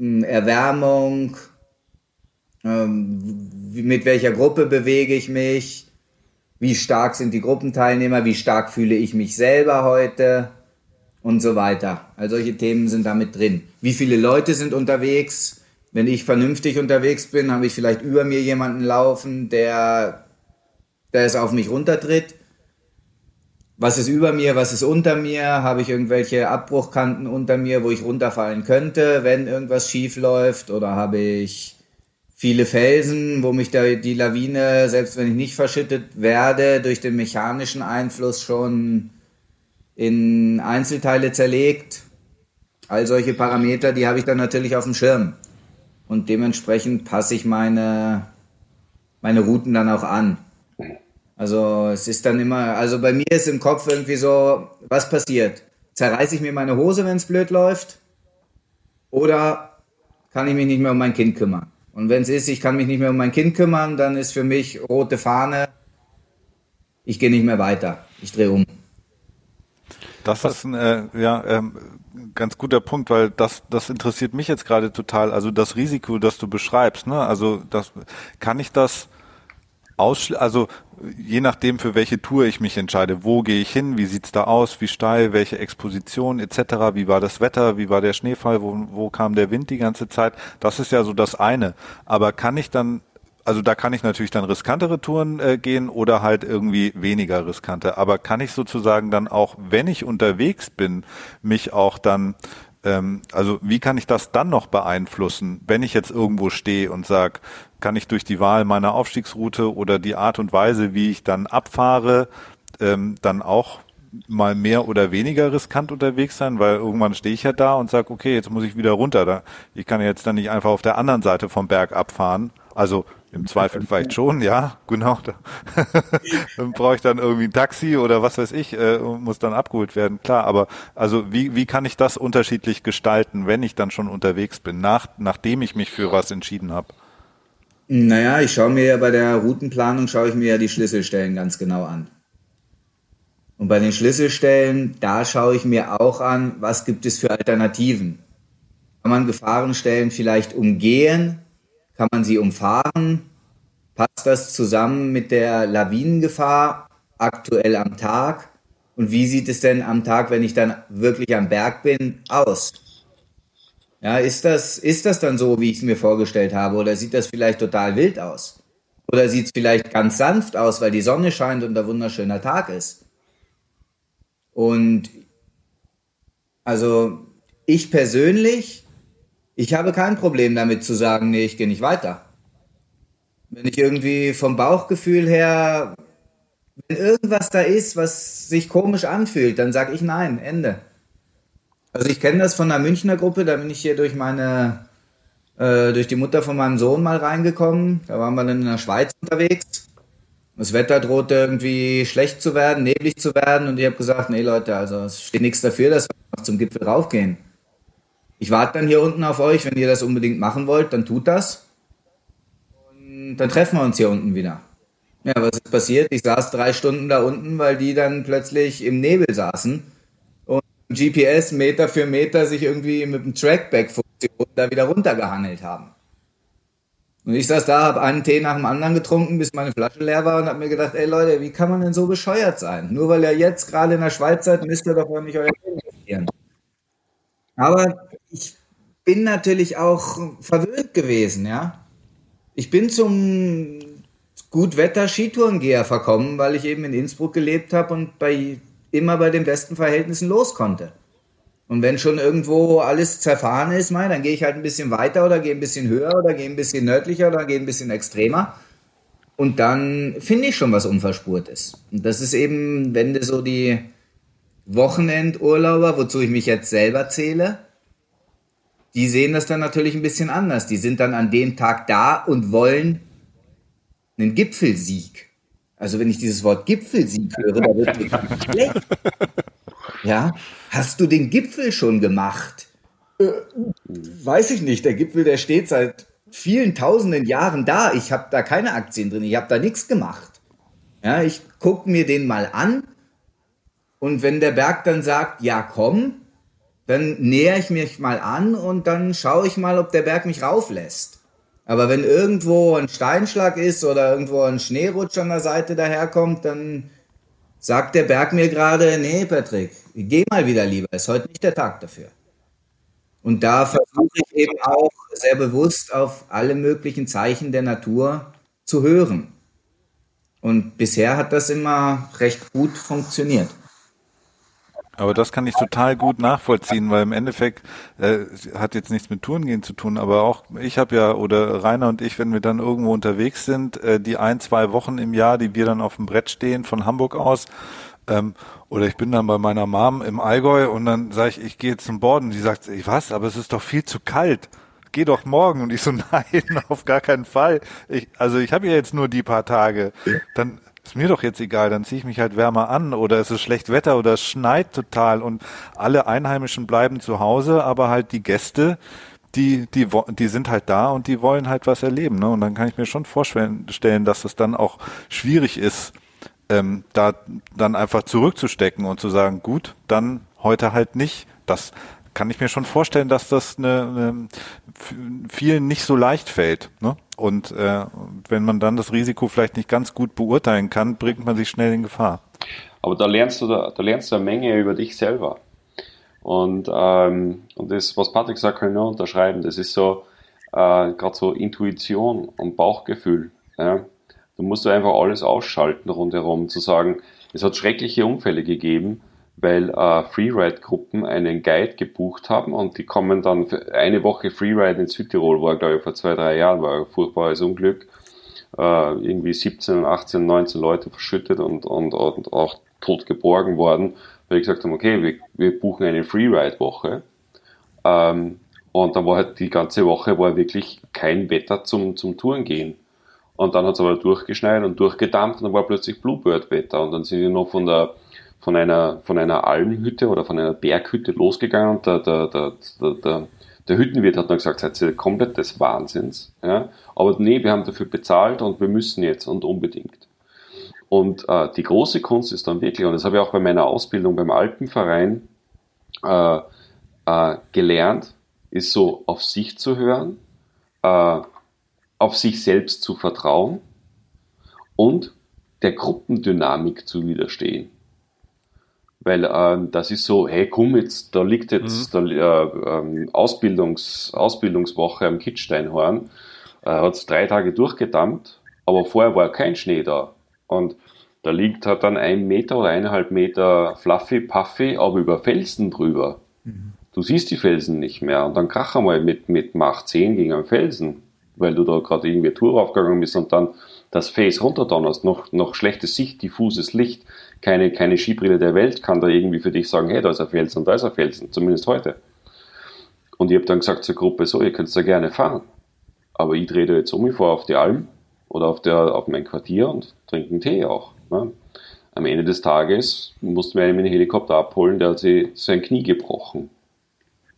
[SPEAKER 3] Erwärmung, ähm, mit welcher Gruppe bewege ich mich, wie stark sind die Gruppenteilnehmer, wie stark fühle ich mich selber heute und so weiter. All solche Themen sind damit drin. Wie viele Leute sind unterwegs? Wenn ich vernünftig unterwegs bin, habe ich vielleicht über mir jemanden laufen, der, der es auf mich runtertritt. Was ist über mir, was ist unter mir? Habe ich irgendwelche Abbruchkanten unter mir, wo ich runterfallen könnte, wenn irgendwas schief läuft? Oder habe ich viele Felsen, wo mich da die Lawine, selbst wenn ich nicht verschüttet werde, durch den mechanischen Einfluss schon in Einzelteile zerlegt. All solche Parameter, die habe ich dann natürlich auf dem Schirm. Und dementsprechend passe ich meine, meine Routen dann auch an. Also es ist dann immer, also bei mir ist im Kopf irgendwie so, was passiert? Zerreiße ich mir meine Hose, wenn es blöd läuft? Oder kann ich mich nicht mehr um mein Kind kümmern? Und wenn es ist, ich kann mich nicht mehr um mein Kind kümmern, dann ist für mich rote Fahne, ich gehe nicht mehr weiter, ich drehe um.
[SPEAKER 1] Das ist ein äh, ja, ähm, ganz guter Punkt, weil das, das interessiert mich jetzt gerade total. Also das Risiko, das du beschreibst, ne? Also das kann ich das ausschli also je nachdem, für welche Tour ich mich entscheide, wo gehe ich hin, wie sieht's da aus, wie steil, welche Exposition etc., wie war das Wetter, wie war der Schneefall, wo, wo kam der Wind die ganze Zeit, das ist ja so das eine. Aber kann ich dann also da kann ich natürlich dann riskantere Touren äh, gehen oder halt irgendwie weniger riskante. Aber kann ich sozusagen dann auch, wenn ich unterwegs bin, mich auch dann ähm, also wie kann ich das dann noch beeinflussen, wenn ich jetzt irgendwo stehe und sage, kann ich durch die Wahl meiner Aufstiegsroute oder die Art und Weise, wie ich dann abfahre, ähm, dann auch mal mehr oder weniger riskant unterwegs sein, weil irgendwann stehe ich ja da und sage, okay, jetzt muss ich wieder runter. Ich kann jetzt dann nicht einfach auf der anderen Seite vom Berg abfahren. Also im Zweifel vielleicht schon, ja, genau. *laughs* dann brauche ich dann irgendwie ein Taxi oder was weiß ich, äh, muss dann abgeholt werden, klar. Aber also wie, wie kann ich das unterschiedlich gestalten, wenn ich dann schon unterwegs bin, nach, nachdem ich mich für was entschieden habe?
[SPEAKER 3] Naja, ich schaue mir ja bei der Routenplanung, schaue ich mir ja die Schlüsselstellen ganz genau an. Und bei den Schlüsselstellen, da schaue ich mir auch an, was gibt es für Alternativen. Kann man Gefahrenstellen vielleicht umgehen? Kann man sie umfahren? Passt das zusammen mit der Lawinengefahr aktuell am Tag? Und wie sieht es denn am Tag, wenn ich dann wirklich am Berg bin, aus? Ja, ist das, ist das dann so, wie ich es mir vorgestellt habe? Oder sieht das vielleicht total wild aus? Oder sieht es vielleicht ganz sanft aus, weil die Sonne scheint und ein wunderschöner Tag ist? Und also ich persönlich, ich habe kein Problem damit zu sagen, nee, ich gehe nicht weiter. Wenn ich irgendwie vom Bauchgefühl her, wenn irgendwas da ist, was sich komisch anfühlt, dann sage ich nein, Ende. Also ich kenne das von einer Münchner Gruppe, da bin ich hier durch meine, äh, durch die Mutter von meinem Sohn mal reingekommen. Da waren wir dann in der Schweiz unterwegs. Das Wetter drohte irgendwie schlecht zu werden, neblig zu werden und ich habe gesagt, nee Leute, also es steht nichts dafür, dass wir noch zum Gipfel raufgehen. Ich warte dann hier unten auf euch, wenn ihr das unbedingt machen wollt, dann tut das. Und dann treffen wir uns hier unten wieder. Ja, was ist passiert? Ich saß drei Stunden da unten, weil die dann plötzlich im Nebel saßen und GPS Meter für Meter sich irgendwie mit dem Trackback-Funktion da wieder runtergehangelt haben. Und ich saß da, habe einen Tee nach dem anderen getrunken, bis meine Flasche leer war und habe mir gedacht, ey Leute, wie kann man denn so bescheuert sein? Nur weil ihr jetzt gerade in der Schweiz seid, müsst ihr doch wohl nicht euer Leben investieren. Aber ich bin natürlich auch verwöhnt gewesen, ja. Ich bin zum Gutwetter-Skitourengeher verkommen, weil ich eben in Innsbruck gelebt habe und bei, immer bei den besten Verhältnissen los konnte. Und wenn schon irgendwo alles zerfahren ist, mal, dann gehe ich halt ein bisschen weiter oder gehe ein bisschen höher oder gehe ein bisschen nördlicher oder gehe ein bisschen extremer. Und dann finde ich schon was Unverspurtes. Und das ist eben, wenn du so die Wochenendurlauber, wozu ich mich jetzt selber zähle, die sehen das dann natürlich ein bisschen anders. Die sind dann an dem Tag da und wollen einen Gipfelsieg. Also wenn ich dieses Wort Gipfelsieg höre, da wird mir *laughs* schlecht. Ja, hast du den Gipfel schon gemacht? Äh, weiß ich nicht. Der Gipfel, der steht seit vielen tausenden Jahren da. Ich habe da keine Aktien drin. Ich habe da nichts gemacht. Ja, ich gucke mir den mal an und wenn der Berg dann sagt, ja komm, dann näher ich mich mal an und dann schaue ich mal, ob der Berg mich rauflässt. Aber wenn irgendwo ein Steinschlag ist oder irgendwo ein Schneerutsch an der Seite daherkommt, dann sagt der Berg mir gerade, nee, Patrick, geh mal wieder lieber, ist heute nicht der Tag dafür. Und da versuche ich eben auch sehr bewusst auf alle möglichen Zeichen der Natur zu hören. Und bisher hat das immer recht gut funktioniert.
[SPEAKER 1] Aber das kann ich total gut nachvollziehen, weil im Endeffekt äh, hat jetzt nichts mit Tourengehen zu tun, aber auch ich habe ja oder Rainer und ich, wenn wir dann irgendwo unterwegs sind, äh, die ein, zwei Wochen im Jahr, die wir dann auf dem Brett stehen von Hamburg aus, ähm, oder ich bin dann bei meiner Mom im Allgäu und dann sage ich, ich gehe jetzt zum Borden. Die sagt, ich was, aber es ist doch viel zu kalt. Geh doch morgen. Und ich so, *laughs* nein, auf gar keinen Fall. Ich, also ich habe ja jetzt nur die paar Tage. Dann ist mir doch jetzt egal, dann ziehe ich mich halt wärmer an oder es ist schlecht Wetter oder es schneit total und alle Einheimischen bleiben zu Hause, aber halt die Gäste, die, die, die sind halt da und die wollen halt was erleben. Ne? Und dann kann ich mir schon vorstellen, dass es dann auch schwierig ist, ähm, da dann einfach zurückzustecken und zu sagen, gut, dann heute halt nicht. Das kann ich mir schon vorstellen, dass das eine, eine vielen nicht so leicht fällt. Ne? Und äh, wenn man dann das Risiko vielleicht nicht ganz gut beurteilen kann, bringt man sich schnell in Gefahr.
[SPEAKER 4] Aber da lernst du, da, da lernst du eine Menge über dich selber. Und, ähm, und das, was Patrick sagt, kann ich nur unterschreiben. Das ist so, äh, gerade so Intuition und Bauchgefühl. Ja? Du musst einfach alles ausschalten rundherum, zu sagen, es hat schreckliche Unfälle gegeben, weil äh, Freeride-Gruppen einen Guide gebucht haben und die kommen dann für eine Woche Freeride in Südtirol, war glaube ich vor zwei, drei Jahren, war ein furchtbares Unglück. Äh, irgendwie 17, 18, 19 Leute verschüttet und, und, und auch tot geborgen worden, weil ich gesagt haben, okay, wir, wir buchen eine Freeride-Woche. Ähm, und dann war halt die ganze Woche war wirklich kein Wetter zum, zum Touren gehen. Und dann hat es aber durchgeschneit und durchgedampft und dann war plötzlich Bluebird-Wetter. Und dann sind wir noch von der von einer, von einer Almhütte oder von einer Berghütte losgegangen und der, der, der, der, der, der Hüttenwirt hat dann gesagt, seid ihr komplett des Wahnsinns. Ja? Aber nee, wir haben dafür bezahlt und wir müssen jetzt und unbedingt. Und äh, die große Kunst ist dann wirklich, und das habe ich auch bei meiner Ausbildung beim Alpenverein äh, äh, gelernt, ist so auf sich zu hören, äh, auf sich selbst zu vertrauen und der Gruppendynamik zu widerstehen. Weil ähm, das ist so, hey komm jetzt, da liegt jetzt mhm. der äh, ähm, Ausbildungs, Ausbildungswoche am Kitzsteinhorn, äh, hat es drei Tage durchgedammt, aber vorher war kein Schnee da. Und da liegt halt dann ein Meter oder eineinhalb Meter Fluffy, Puffy, aber über Felsen drüber. Mhm. Du siehst die Felsen nicht mehr und dann krach einmal mit, mit Mach 10 gegen einen Felsen, weil du da gerade irgendwie Tour aufgegangen bist und dann das Face runterdonnerst, noch, noch schlechte Sicht, diffuses Licht, keine, keine Skibrille der Welt kann da irgendwie für dich sagen, hey, da ist ein Felsen da ist ein Felsen, zumindest heute. Und ich habe dann gesagt zur Gruppe, so, ihr könnt da gerne fahren, aber ich drehe da jetzt um, ich fahre auf die Alm oder auf, der, auf mein Quartier und trinke einen Tee auch. Ne? Am Ende des Tages mussten wir einen mit dem Helikopter abholen, der hat sich sein Knie gebrochen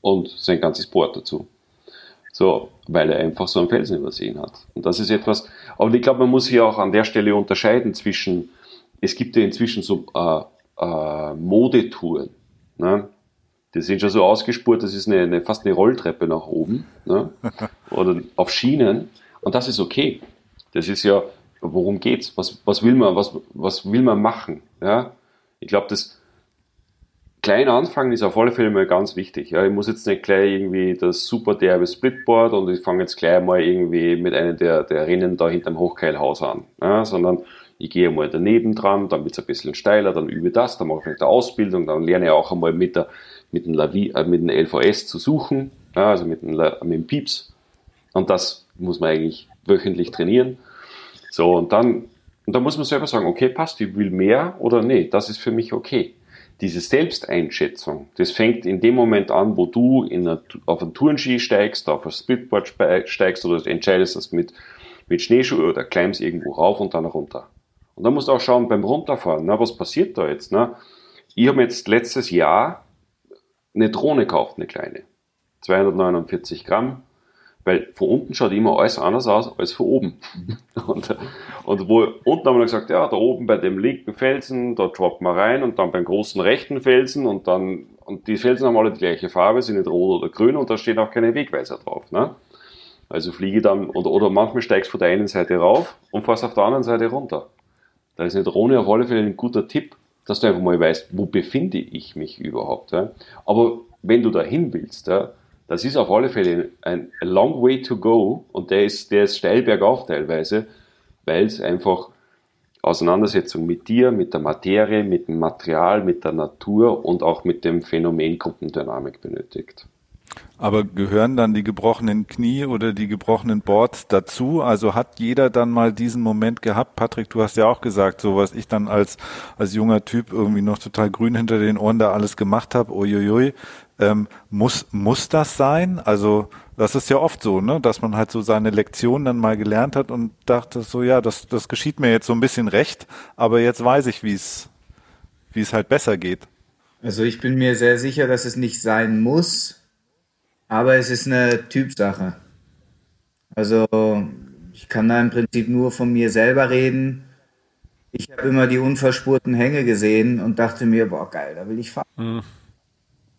[SPEAKER 4] und sein ganzes Board dazu. So, weil er einfach so einen Felsen übersehen hat. Und das ist etwas, aber ich glaube, man muss hier auch an der Stelle unterscheiden zwischen, es gibt ja inzwischen so äh, äh, Modetouren. Ne? Die sind schon so ausgespurt, das ist eine, eine, fast eine Rolltreppe nach oben. Ne? *laughs* Oder auf Schienen. Und das ist okay. Das ist ja, worum geht's? Was, was will man, was, was will man machen? Ja? Ich glaube, das, klein anfangen ist auf alle Fälle mal ganz wichtig. Ja. Ich muss jetzt nicht gleich irgendwie das super derbe Splitboard und ich fange jetzt gleich mal irgendwie mit einem der, der Rennen da hinterm Hochkeilhaus an, ja, sondern ich gehe mal daneben dran, dann wird es ein bisschen steiler, dann übe das, dann mache ich vielleicht eine Ausbildung, dann lerne ich auch einmal mit, der, mit, dem, Lavi, äh, mit dem LVS zu suchen, ja, also mit dem, mit dem Pieps. Und das muss man eigentlich wöchentlich trainieren. So, und dann, und dann muss man selber sagen, okay, passt, ich will mehr oder nee, das ist für mich okay diese Selbsteinschätzung, das fängt in dem Moment an, wo du eine, auf einen Tourenski steigst, auf ein Splitboard steigst oder entscheidest das mit, mit Schneeschuhe oder climbst irgendwo rauf und dann runter. Und dann musst du auch schauen beim Runterfahren, na, was passiert da jetzt? Na? Ich habe jetzt letztes Jahr eine Drohne gekauft, eine kleine. 249 Gramm, weil von unten schaut immer alles anders aus als von oben. *laughs* Und, und wo unten haben wir gesagt, ja, da oben bei dem linken Felsen, da droppt man rein und dann beim großen rechten Felsen und dann, und die Felsen haben alle die gleiche Farbe, sind nicht rot oder grün und da stehen auch keine Wegweiser drauf. Ne? Also fliege dann, oder, oder manchmal steigst du von der einen Seite rauf und fährst auf der anderen Seite runter. Da ist eine Drohne auf alle Fälle ein guter Tipp, dass du einfach mal weißt, wo befinde ich mich überhaupt. Ja? Aber wenn du dahin willst, ja, das ist auf alle Fälle ein long way to go und der ist, der ist steil bergauf teilweise, weil es einfach Auseinandersetzung mit dir, mit der Materie, mit dem Material, mit der Natur und auch mit dem Phänomen Gruppendynamik benötigt.
[SPEAKER 1] Aber gehören dann die gebrochenen Knie oder die gebrochenen Boards dazu? Also hat jeder dann mal diesen Moment gehabt? Patrick, du hast ja auch gesagt, so was ich dann als, als junger Typ irgendwie noch total grün hinter den Ohren da alles gemacht habe. Uiuiui. Ähm, muss, muss das sein? Also das ist ja oft so, ne, dass man halt so seine Lektion dann mal gelernt hat und dachte so, ja, das, das geschieht mir jetzt so ein bisschen recht, aber jetzt weiß ich, wie es, wie es halt besser geht.
[SPEAKER 3] Also ich bin mir sehr sicher, dass es nicht sein muss, aber es ist eine Typsache. Also ich kann da im Prinzip nur von mir selber reden. Ich habe immer die unverspurten Hänge gesehen und dachte mir, boah, geil, da will ich fahren. Mhm.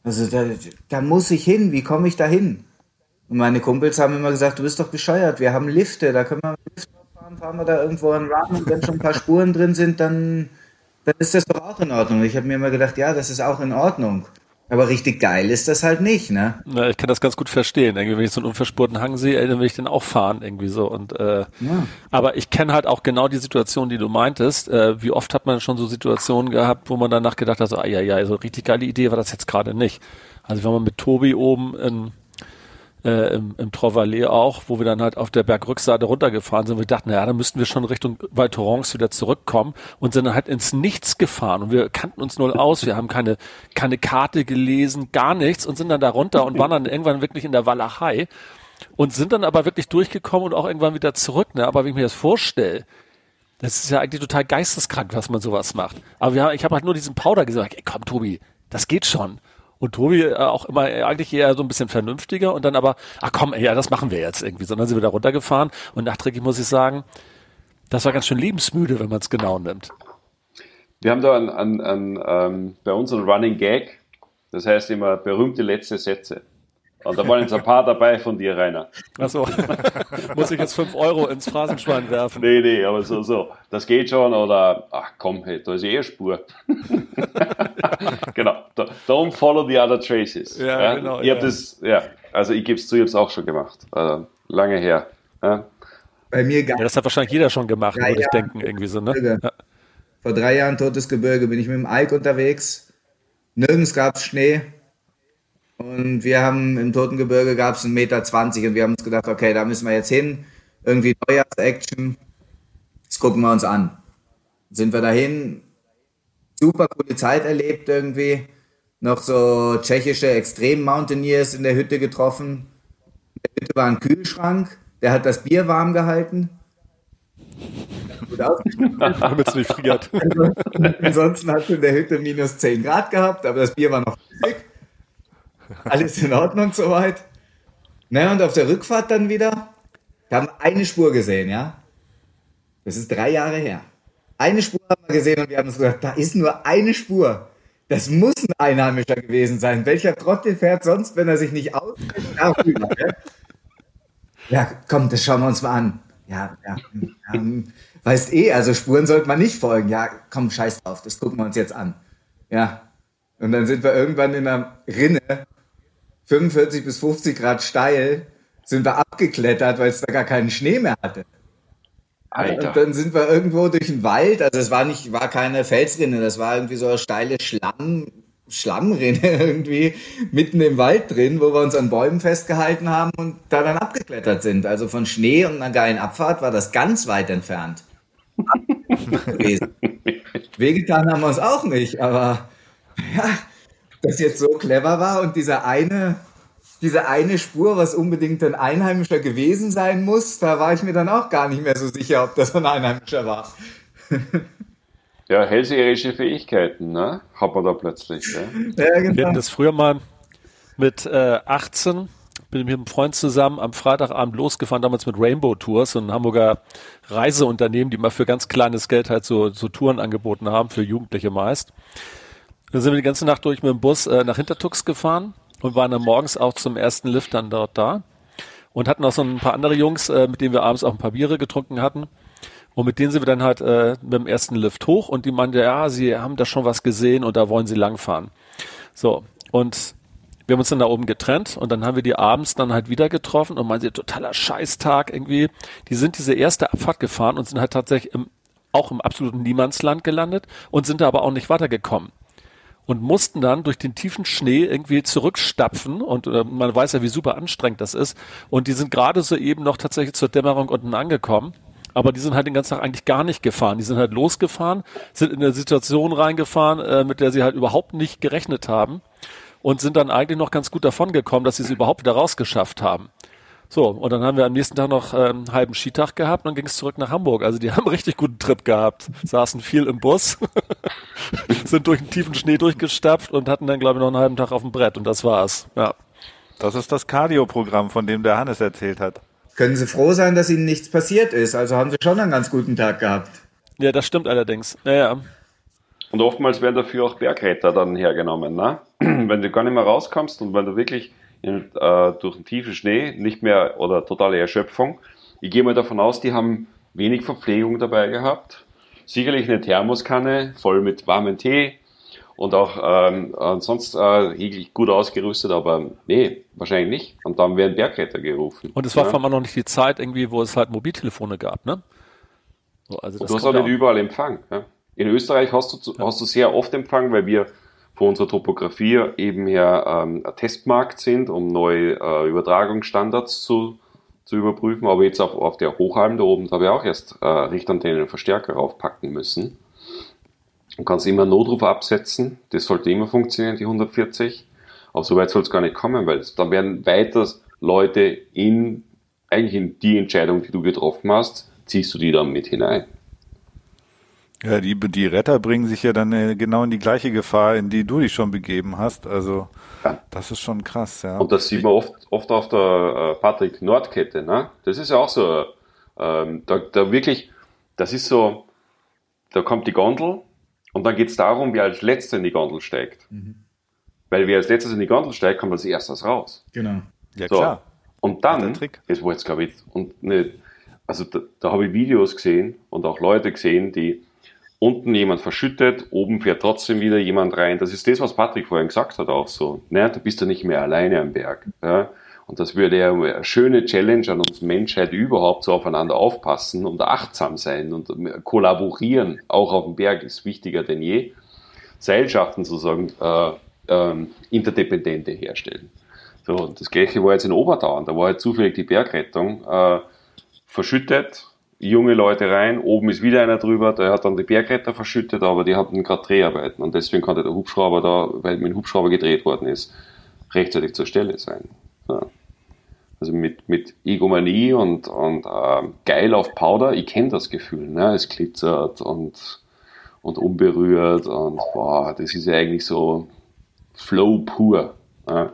[SPEAKER 3] Also da, da muss ich hin, wie komme ich da hin? Und meine Kumpels haben immer gesagt, du bist doch bescheuert, wir haben Lifte, da können wir mit Lift fahren, fahren wir da irgendwo einen Run und wenn schon ein paar Spuren drin sind, dann, dann ist das doch auch in Ordnung. Ich habe mir immer gedacht, ja, das ist auch in Ordnung. Aber richtig geil ist das halt nicht, ne?
[SPEAKER 2] Na, ich kann das ganz gut verstehen. Irgendwie, wenn ich so einen unverspurten Hang sehe, dann will ich den auch fahren, irgendwie so. Und äh, ja. aber ich kenne halt auch genau die Situation, die du meintest. Äh, wie oft hat man schon so Situationen gehabt, wo man danach gedacht hat, so, ah ja, ja, so richtig geile Idee war das jetzt gerade nicht. Also wenn man mit Tobi oben in äh, im, im Trovalet auch, wo wir dann halt auf der Bergrückseite runtergefahren sind. Wir dachten, naja, dann müssten wir schon Richtung Val Thorens wieder zurückkommen und sind dann halt ins Nichts gefahren und wir kannten uns null aus. Wir haben keine, keine Karte gelesen, gar nichts und sind dann da runter und waren dann irgendwann wirklich in der Walachei und sind dann aber wirklich durchgekommen und auch irgendwann wieder zurück. Ne? Aber wie ich mir das vorstelle, das ist ja eigentlich total geisteskrank, was man sowas macht. Aber wir haben, ich habe halt nur diesen Powder gesagt, ey, komm Tobi, das geht schon. Und Tobi äh, auch immer eigentlich eher so ein bisschen vernünftiger und dann aber, ach komm, ja, das machen wir jetzt irgendwie. Sondern sind wir da runtergefahren und nachträglich muss ich sagen, das war ganz schön lebensmüde, wenn man es genau nimmt.
[SPEAKER 4] Wir haben da an, an, an ähm, bei uns einen Running Gag, das heißt immer berühmte letzte Sätze. Und da waren jetzt ein paar dabei von dir, Rainer.
[SPEAKER 2] Achso. *laughs* Muss ich jetzt 5 Euro ins Phrasenschwein werfen?
[SPEAKER 4] Nee, nee, aber so, so. Das geht schon oder, ach komm, hey, da ist eh Spur. *laughs* genau. Don't follow the other traces. Ja, ja? genau. Ich ja. das, ja, also ich gebe es zu, ich habe es auch schon gemacht. Also, lange her. Ja?
[SPEAKER 2] Bei mir gar ja, Das hat wahrscheinlich jeder schon gemacht, würde ich denken, irgendwie so, ne? Ja.
[SPEAKER 3] Vor drei Jahren Totes Gebirge bin ich mit dem Ike unterwegs. Nirgends gab es Schnee und wir haben im Totengebirge gab es einen Meter 20 und wir haben uns gedacht, okay, da müssen wir jetzt hin. Irgendwie Neujahrsaction. Das gucken wir uns an. Sind wir dahin. Super coole Zeit erlebt irgendwie. Noch so tschechische Extrem-Mountaineers in der Hütte getroffen. In der Hütte war ein Kühlschrank. Der hat das Bier warm gehalten.
[SPEAKER 2] Gut *laughs* Damit es nicht friert.
[SPEAKER 3] Ansonsten, ansonsten hat es in der Hütte minus 10 Grad gehabt, aber das Bier war noch flüssig. Alles in Ordnung soweit. Na, und auf der Rückfahrt dann wieder, wir haben eine Spur gesehen, ja. Das ist drei Jahre her. Eine Spur haben wir gesehen und wir haben uns gesagt, da ist nur eine Spur. Das muss ein Einheimischer gewesen sein. Welcher Trottel fährt sonst, wenn er sich nicht auskennt, darüber? Ja, komm, das schauen wir uns mal an. Ja, ja, ja weißt eh, also Spuren sollte man nicht folgen. Ja, komm, scheiß drauf, das gucken wir uns jetzt an. Ja. Und dann sind wir irgendwann in einer Rinne 45 bis 50 Grad steil sind wir abgeklettert, weil es da gar keinen Schnee mehr hatte. Alter. Und dann sind wir irgendwo durch den Wald, also es war nicht, war keine Felsrinne, das war irgendwie so eine steile Schlamm, Schlammrinne *laughs* irgendwie mitten im Wald drin, wo wir uns an Bäumen festgehalten haben und da dann abgeklettert sind. Also von Schnee und einer geilen Abfahrt war das ganz weit entfernt. *laughs* Wehgetan haben wir uns auch nicht, aber ja, das jetzt so clever war und dieser eine, diese eine Spur, was unbedingt ein Einheimischer gewesen sein muss, da war ich mir dann auch gar nicht mehr so sicher, ob das ein Einheimischer war. *laughs*
[SPEAKER 4] Ja, hellseherische Fähigkeiten, ne? Hat man da plötzlich. Ja,
[SPEAKER 2] ja genau. Wir hatten das früher mal mit äh, 18 bin mit einem Freund zusammen am Freitagabend losgefahren, damals mit Rainbow Tours, so ein Hamburger Reiseunternehmen, die mal für ganz kleines Geld halt so, so Touren angeboten haben, für Jugendliche meist. Dann sind wir die ganze Nacht durch mit dem Bus äh, nach Hintertux gefahren und waren dann morgens auch zum ersten Lift dann dort da und hatten auch so ein paar andere Jungs, äh, mit denen wir abends auch ein paar Biere getrunken hatten. Und mit denen sind wir dann halt äh, mit dem ersten Lift hoch und die meinte, ja, sie haben da schon was gesehen und da wollen sie langfahren. So, und wir haben uns dann da oben getrennt und dann haben wir die abends dann halt wieder getroffen und meinen totaler Scheißtag irgendwie. Die sind diese erste Abfahrt gefahren und sind halt tatsächlich im, auch im absoluten Niemandsland gelandet und sind da aber auch nicht weitergekommen und mussten dann durch den tiefen Schnee irgendwie zurückstapfen und äh, man weiß ja, wie super anstrengend das ist und die sind gerade so eben noch tatsächlich zur Dämmerung unten angekommen. Aber die sind halt den ganzen Tag eigentlich gar nicht gefahren. Die sind halt losgefahren, sind in eine Situation reingefahren, äh, mit der sie halt überhaupt nicht gerechnet haben und sind dann eigentlich noch ganz gut davon gekommen, dass sie es überhaupt wieder rausgeschafft haben. So, und dann haben wir am nächsten Tag noch äh, einen halben Skitag gehabt und dann ging es zurück nach Hamburg. Also die *laughs* haben einen richtig guten Trip gehabt. Saßen viel im Bus, *laughs* sind durch den tiefen Schnee durchgestapft und hatten dann, glaube ich, noch einen halben Tag auf dem Brett und das war's. Ja.
[SPEAKER 1] Das ist das Cardio-Programm, von dem der Hannes erzählt hat.
[SPEAKER 3] Können Sie froh sein, dass Ihnen nichts passiert ist. Also haben Sie schon einen ganz guten Tag gehabt.
[SPEAKER 2] Ja, das stimmt allerdings. Ja, ja.
[SPEAKER 4] Und oftmals werden dafür auch Bergretter dann hergenommen, ne? *clears throat* Wenn du gar nicht mehr rauskommst und wenn du wirklich in, äh, durch den tiefen Schnee, nicht mehr oder totale Erschöpfung. Ich gehe mal davon aus, die haben wenig Verpflegung dabei gehabt. Sicherlich eine Thermoskanne voll mit warmem Tee und auch ähm, ansonsten äh, gut ausgerüstet, aber nee, wahrscheinlich nicht. Und dann werden Bergretter gerufen.
[SPEAKER 2] Und es war ja. vor allem noch nicht die Zeit irgendwie, wo es halt Mobiltelefone gab, ne?
[SPEAKER 4] So, also das du hast auch nicht überall Empfang. Ja? In Österreich hast du, ja. hast du sehr oft Empfang, weil wir von unserer Topografie eben her ähm, ein Testmarkt sind, um neue äh, Übertragungsstandards zu, zu überprüfen. Aber jetzt auf, auf der Hochalm da oben, da habe ich auch erst äh, Richtantennen und Verstärker raufpacken müssen. Du kannst immer einen Notruf absetzen, das sollte immer funktionieren, die 140. Aber so weit soll es gar nicht kommen, weil da werden weiter Leute in, eigentlich in die Entscheidung, die du getroffen hast, ziehst du die dann mit hinein.
[SPEAKER 1] Ja, die, die Retter bringen sich ja dann äh, genau in die gleiche Gefahr, in die du dich schon begeben hast. Also ja. das ist schon krass, ja.
[SPEAKER 4] Und das sieht man oft, oft auf der äh, Patrick Nordkette, ne? Das ist ja auch so, ähm, da, da wirklich, das ist so, da kommt die Gondel und dann geht es darum, wer als letzter in die Gondel steigt. Mhm. Weil wer als letztes in die Gondel steigt, kommt als erstes raus.
[SPEAKER 1] Genau.
[SPEAKER 4] Ja, so. klar. Und dann, das war jetzt glaube ich, und ne, also da, da habe ich Videos gesehen und auch Leute gesehen, die unten jemand verschüttet, oben fährt trotzdem wieder jemand rein. Das ist das, was Patrick vorhin gesagt hat, auch so. Ne? Du bist ja nicht mehr alleine am Berg. Ja? Und das würde ja eine schöne Challenge an uns Menschheit überhaupt so aufeinander aufpassen und achtsam sein und kollaborieren, auch auf dem Berg, ist wichtiger denn je. Seilschaften sozusagen äh, äh, Interdependente herstellen. So, und das gleiche war jetzt in Oberdauern, da war halt zufällig die Bergrettung äh, verschüttet, junge Leute rein, oben ist wieder einer drüber, der hat dann die Bergretter verschüttet, aber die hatten gerade Dreharbeiten und deswegen konnte der Hubschrauber da, weil mit dem Hubschrauber gedreht worden ist, rechtzeitig zur Stelle sein. Ja. Also mit, mit Egomanie und, und äh, geil auf Powder, ich kenne das Gefühl, ne? es glitzert und, und unberührt und boah, das ist ja eigentlich so Flow pur. Ja.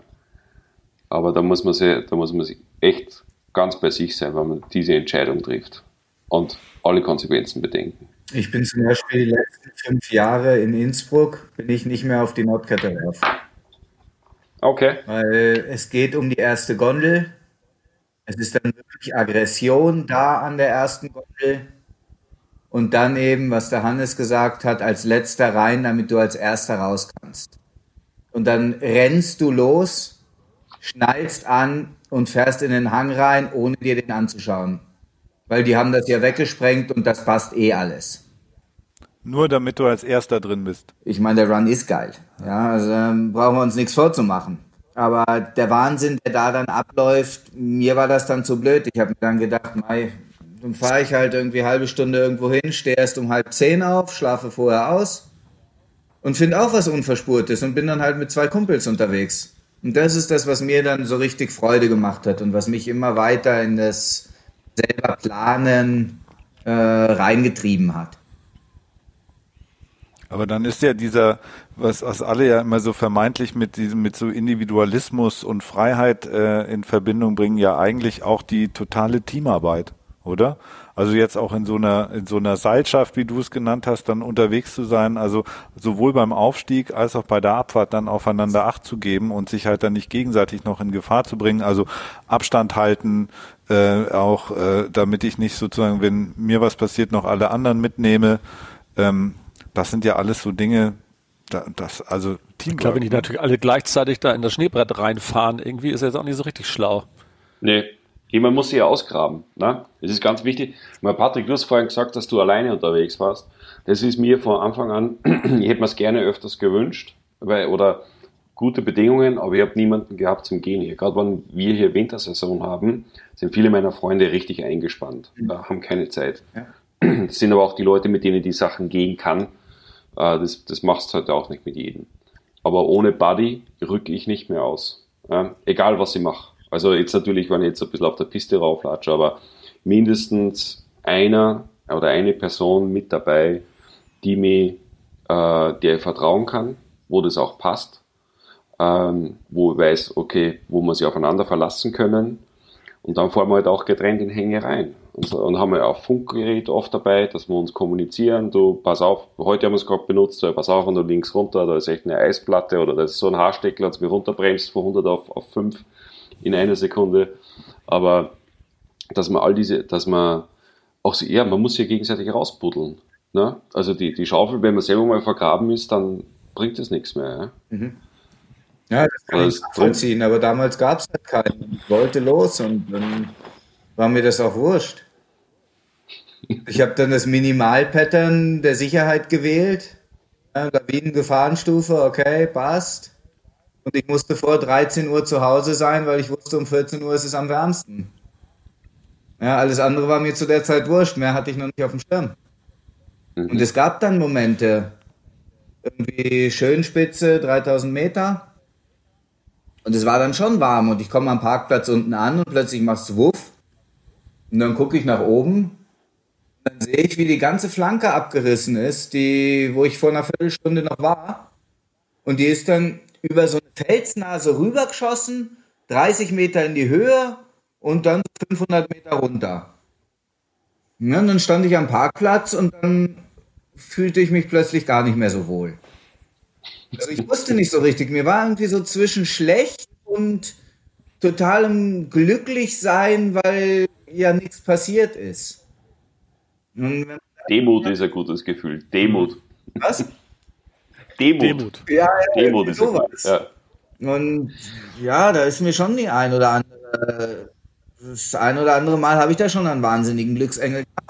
[SPEAKER 4] Aber da muss man sich, da muss man sich echt ganz bei sich sein, wenn man diese Entscheidung trifft und alle Konsequenzen bedenken.
[SPEAKER 3] Ich bin zum Beispiel die letzten fünf Jahre in Innsbruck, bin ich nicht mehr auf die Nordkette rauf.
[SPEAKER 4] Okay.
[SPEAKER 3] Weil es geht um die erste Gondel. Es ist dann wirklich Aggression da an der ersten Gondel. Und dann eben, was der Hannes gesagt hat, als letzter rein, damit du als erster raus kannst. Und dann rennst du los, schnallst an und fährst in den Hang rein, ohne dir den anzuschauen weil die haben das ja weggesprengt und das passt eh alles.
[SPEAKER 1] Nur damit du als Erster drin bist.
[SPEAKER 3] Ich meine, der Run ist geil. Ja, also ähm, brauchen wir uns nichts vorzumachen. Aber der Wahnsinn, der da dann abläuft, mir war das dann zu blöd. Ich habe mir dann gedacht, mei, dann fahre ich halt irgendwie halbe Stunde irgendwo hin, stehe erst um halb zehn auf, schlafe vorher aus und finde auch was Unverspurtes und bin dann halt mit zwei Kumpels unterwegs. Und das ist das, was mir dann so richtig Freude gemacht hat und was mich immer weiter in das selber planen äh, reingetrieben hat.
[SPEAKER 1] Aber dann ist ja dieser, was, was alle ja immer so vermeintlich mit diesem, mit so Individualismus und Freiheit äh, in Verbindung bringen, ja eigentlich auch die totale Teamarbeit, oder? Also jetzt auch in so einer, in so einer Seilschaft, wie du es genannt hast, dann unterwegs zu sein, also sowohl beim Aufstieg als auch bei der Abfahrt dann aufeinander Acht zu geben und sich halt dann nicht gegenseitig noch in Gefahr zu bringen, also Abstand halten, äh, auch äh, damit ich nicht sozusagen, wenn mir was passiert, noch alle anderen mitnehme. Ähm, das sind ja alles so Dinge, da, das, also
[SPEAKER 2] Team. Ich glaube, wenn die natürlich alle gleichzeitig da in das Schneebrett reinfahren, irgendwie ist jetzt auch nicht so richtig schlau.
[SPEAKER 4] Nee, jemand muss sie ja ausgraben. Ne? Das ist ganz wichtig. Mal Patrick, du hast vorhin gesagt, dass du alleine unterwegs warst. Das ist mir von Anfang an, *clears throat* ich hätte mir es gerne öfters gewünscht, weil, oder gute Bedingungen, aber ich habe niemanden gehabt zum Gehen hier. Gerade wenn wir hier Wintersaison haben, sind viele meiner Freunde richtig eingespannt, mhm. haben keine Zeit. Ja. Das sind aber auch die Leute, mit denen die Sachen gehen kann. Äh, das, das machst du halt auch nicht mit jedem. Aber ohne Buddy rücke ich nicht mehr aus. Egal was ich mache. Also jetzt natürlich, wenn ich jetzt ein bisschen auf der Piste rauflatsche, aber mindestens einer oder eine Person mit dabei, die mir, äh, der ich vertrauen kann, wo das auch passt ähm, wo ich weiß, okay, wo wir sich aufeinander verlassen können. Und dann fahren wir halt auch getrennt in Hänge rein. Und, so, und haben wir auch Funkgerät oft dabei, dass wir uns kommunizieren. Du, pass auf, heute haben wir es gerade benutzt, pass auf, wenn du links runter, da ist echt eine Eisplatte oder das ist so ein Haarsteckler, als wir runterbremst von 100 auf, auf 5 in einer Sekunde. Aber dass man all diese, dass man auch so, ja, man muss sich gegenseitig rausbuddeln. Ne? Also die, die Schaufel, wenn man selber mal vergraben ist, dann bringt es nichts mehr.
[SPEAKER 3] Ja, mhm. Ja das kann also ich nachvollziehen, aber damals gab es halt keinen. Ich wollte los und dann war mir das auch wurscht. Ich habe dann das Minimalpattern der Sicherheit gewählt. Ja, Lawinengefahrenstufe, okay, passt. Und ich musste vor 13 Uhr zu Hause sein, weil ich wusste, um 14 Uhr ist es am wärmsten. Ja, alles andere war mir zu der Zeit wurscht. Mehr hatte ich noch nicht auf dem Schirm. Mhm. Und es gab dann Momente, irgendwie Schönspitze, 3000 Meter. Und es war dann schon warm und ich komme am Parkplatz unten an und plötzlich machst du Wuff. Und dann gucke ich nach oben. Dann sehe ich, wie die ganze Flanke abgerissen ist, die, wo ich vor einer Viertelstunde noch war. Und die ist dann über so eine Felsnase rübergeschossen, 30 Meter in die Höhe und dann 500 Meter runter. Ja, und dann stand ich am Parkplatz und dann fühlte ich mich plötzlich gar nicht mehr so wohl. Also ich wusste nicht so richtig. Mir war irgendwie so zwischen schlecht und totalem Glücklichsein, weil ja nichts passiert ist.
[SPEAKER 4] Demut ist ein gutes Gefühl. Demut.
[SPEAKER 3] Was?
[SPEAKER 4] Demut. Demut.
[SPEAKER 3] Ja,
[SPEAKER 4] ja, Demut ist sowas. Ja.
[SPEAKER 3] Und ja, da ist mir schon die ein oder andere, das ein oder andere Mal habe ich da schon einen wahnsinnigen Glücksengel gehabt.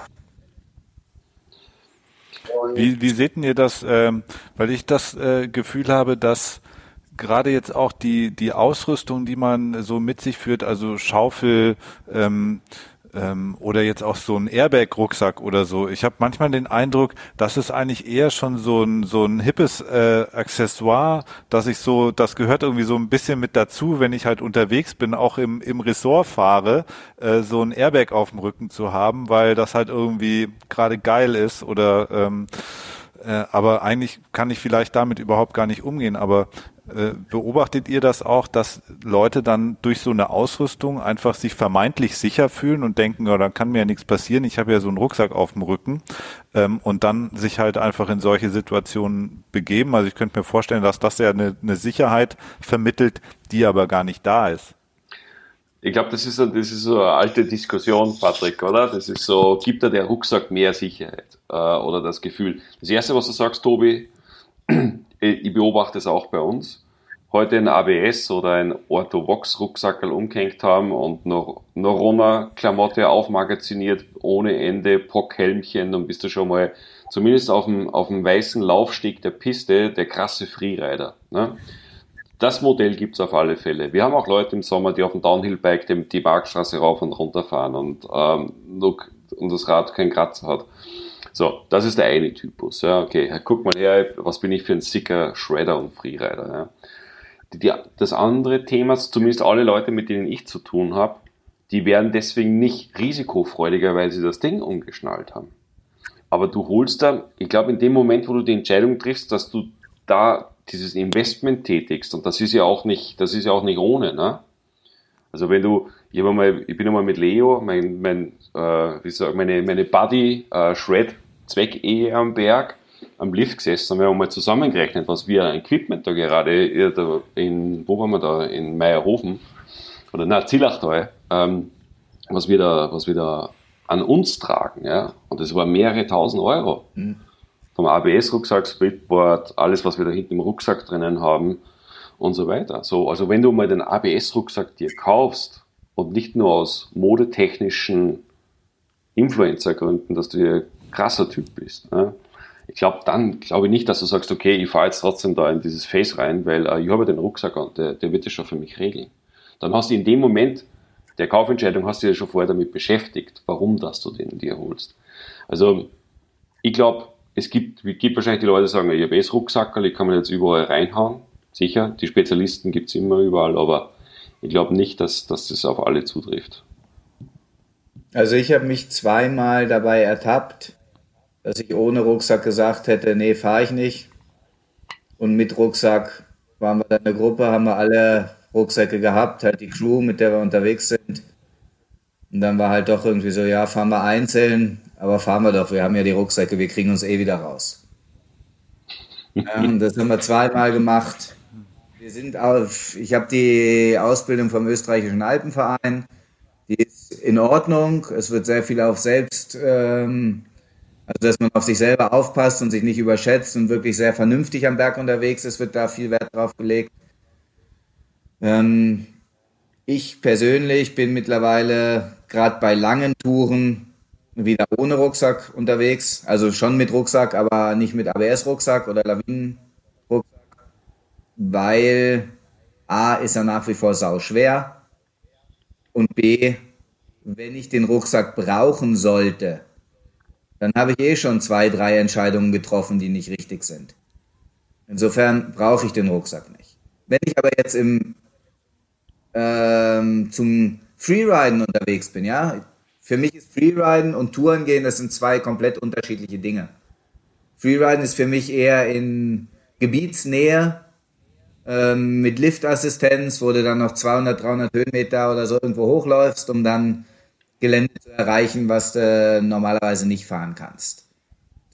[SPEAKER 1] Wie, wie seht ihr das, ähm, weil ich das äh, Gefühl habe, dass gerade jetzt auch die, die Ausrüstung, die man so mit sich führt, also Schaufel, ähm, ähm, oder jetzt auch so ein Airbag-Rucksack oder so. Ich habe manchmal den Eindruck, das ist eigentlich eher schon so ein so ein hippes äh, Accessoire, dass ich so, das gehört irgendwie so ein bisschen mit dazu, wenn ich halt unterwegs bin, auch im im Ressort fahre, äh, so ein Airbag auf dem Rücken zu haben, weil das halt irgendwie gerade geil ist oder ähm, äh, aber eigentlich kann ich vielleicht damit überhaupt gar nicht umgehen. Aber äh, beobachtet ihr das auch, dass Leute dann durch so eine Ausrüstung einfach sich vermeintlich sicher fühlen und denken, ja, dann kann mir ja nichts passieren, ich habe ja so einen Rucksack auf dem Rücken ähm, und dann sich halt einfach in solche Situationen begeben? Also ich könnte mir vorstellen, dass das ja eine, eine Sicherheit vermittelt, die aber gar nicht da ist.
[SPEAKER 4] Ich glaube, das ist, das ist so eine alte Diskussion, Patrick, oder? Das ist so, gibt da der Rucksack mehr Sicherheit äh, oder das Gefühl? Das Erste, was du sagst, Tobi, *clears throat* ich beobachte es auch bei uns, heute ein ABS oder ein Orthovox-Rucksackel umgehängt haben und noch Norona-Klamotte aufmagaziniert ohne Ende, Pockhelmchen, dann bist du schon mal zumindest auf dem, auf dem weißen Laufsteg der Piste der krasse Freerider. Ne? Das Modell gibt's auf alle Fälle. Wir haben auch Leute im Sommer, die auf dem Downhill-Bike die, die rauf und runter fahren und, ähm, und das Rad keinen Kratzer hat. So, das ist der eine Typus. Ja, okay, guck mal her, was bin ich für ein sicker Shredder und Freerider. Ja. Die, die, das andere Thema, zumindest alle Leute, mit denen ich zu tun habe, die werden deswegen nicht risikofreudiger, weil sie das Ding umgeschnallt haben. Aber du holst da, ich glaube, in dem Moment, wo du die Entscheidung triffst, dass du da dieses Investment tätigst, und das ist ja auch nicht, das ist ja auch nicht ohne, ne? Also wenn du, ich, mal, ich bin einmal mit Leo, mein, mein, äh, wie sag, meine, meine Buddy äh, Shred Zweckehe am Berg am Lift gesessen und wir haben mal zusammengerechnet, was wir an Equipment da gerade in, wo waren wir da, in Meierhofen oder na, Zillachtal, ähm, was wir da, was wir da an uns tragen, ja. Und das war mehrere tausend Euro. Mhm. Vom ABS-Rucksack, Splitboard, alles, was wir da hinten im Rucksack drinnen haben und so weiter. So, also wenn du mal den ABS-Rucksack dir kaufst und nicht nur aus modetechnischen Influencer-Gründen, dass du dir krasser Typ bist, ne? ich glaube, dann glaube ich nicht, dass du sagst, okay, ich fahre jetzt trotzdem da in dieses Face rein, weil äh, ich habe den Rucksack und der, der wird das schon für mich regeln. Dann hast du in dem Moment der Kaufentscheidung hast du ja schon vorher damit beschäftigt, warum dass du den dir holst. Also ich glaube, es gibt, gibt wahrscheinlich die Leute, die sagen, ich habe eh Rucksackerl, ich kann mir jetzt überall reinhauen. Sicher, die Spezialisten gibt es immer überall, aber ich glaube nicht, dass, dass das auf alle zutrifft.
[SPEAKER 3] Also ich habe mich zweimal dabei ertappt, dass ich ohne Rucksack gesagt hätte, nee, fahre ich nicht. Und mit Rucksack waren wir dann eine Gruppe, haben wir alle Rucksäcke gehabt, halt die Crew, mit der wir unterwegs sind. Und dann war halt doch irgendwie so, ja, fahren wir einzeln, aber fahren wir doch, wir haben ja die Rucksäcke, wir kriegen uns eh wieder raus. Ja, das haben wir zweimal gemacht. Wir sind auf, ich habe die Ausbildung vom österreichischen Alpenverein, die ist in Ordnung. Es wird sehr viel auf Selbst ähm, Also, dass man auf sich selber aufpasst und sich nicht überschätzt und wirklich sehr vernünftig am Berg unterwegs ist, wird da viel Wert drauf gelegt. Ähm, ich persönlich bin mittlerweile gerade bei langen Touren wieder ohne Rucksack unterwegs. Also schon mit Rucksack, aber nicht mit ABS-Rucksack oder Lawinen-Rucksack, weil A ist er nach wie vor sau schwer und B, wenn ich den Rucksack brauchen sollte, dann habe ich eh schon zwei, drei Entscheidungen getroffen, die nicht richtig sind. Insofern brauche ich den Rucksack nicht. Wenn ich aber jetzt im ähm, zum Freeriden unterwegs bin, ja, für mich ist Freeriden und Touren gehen, das sind zwei komplett unterschiedliche Dinge. Freeriden ist für mich eher in Gebietsnähe ähm, mit Liftassistenz, wo du dann noch 200, 300 Höhenmeter oder so irgendwo hochläufst, um dann Gelände zu erreichen, was du normalerweise nicht fahren kannst.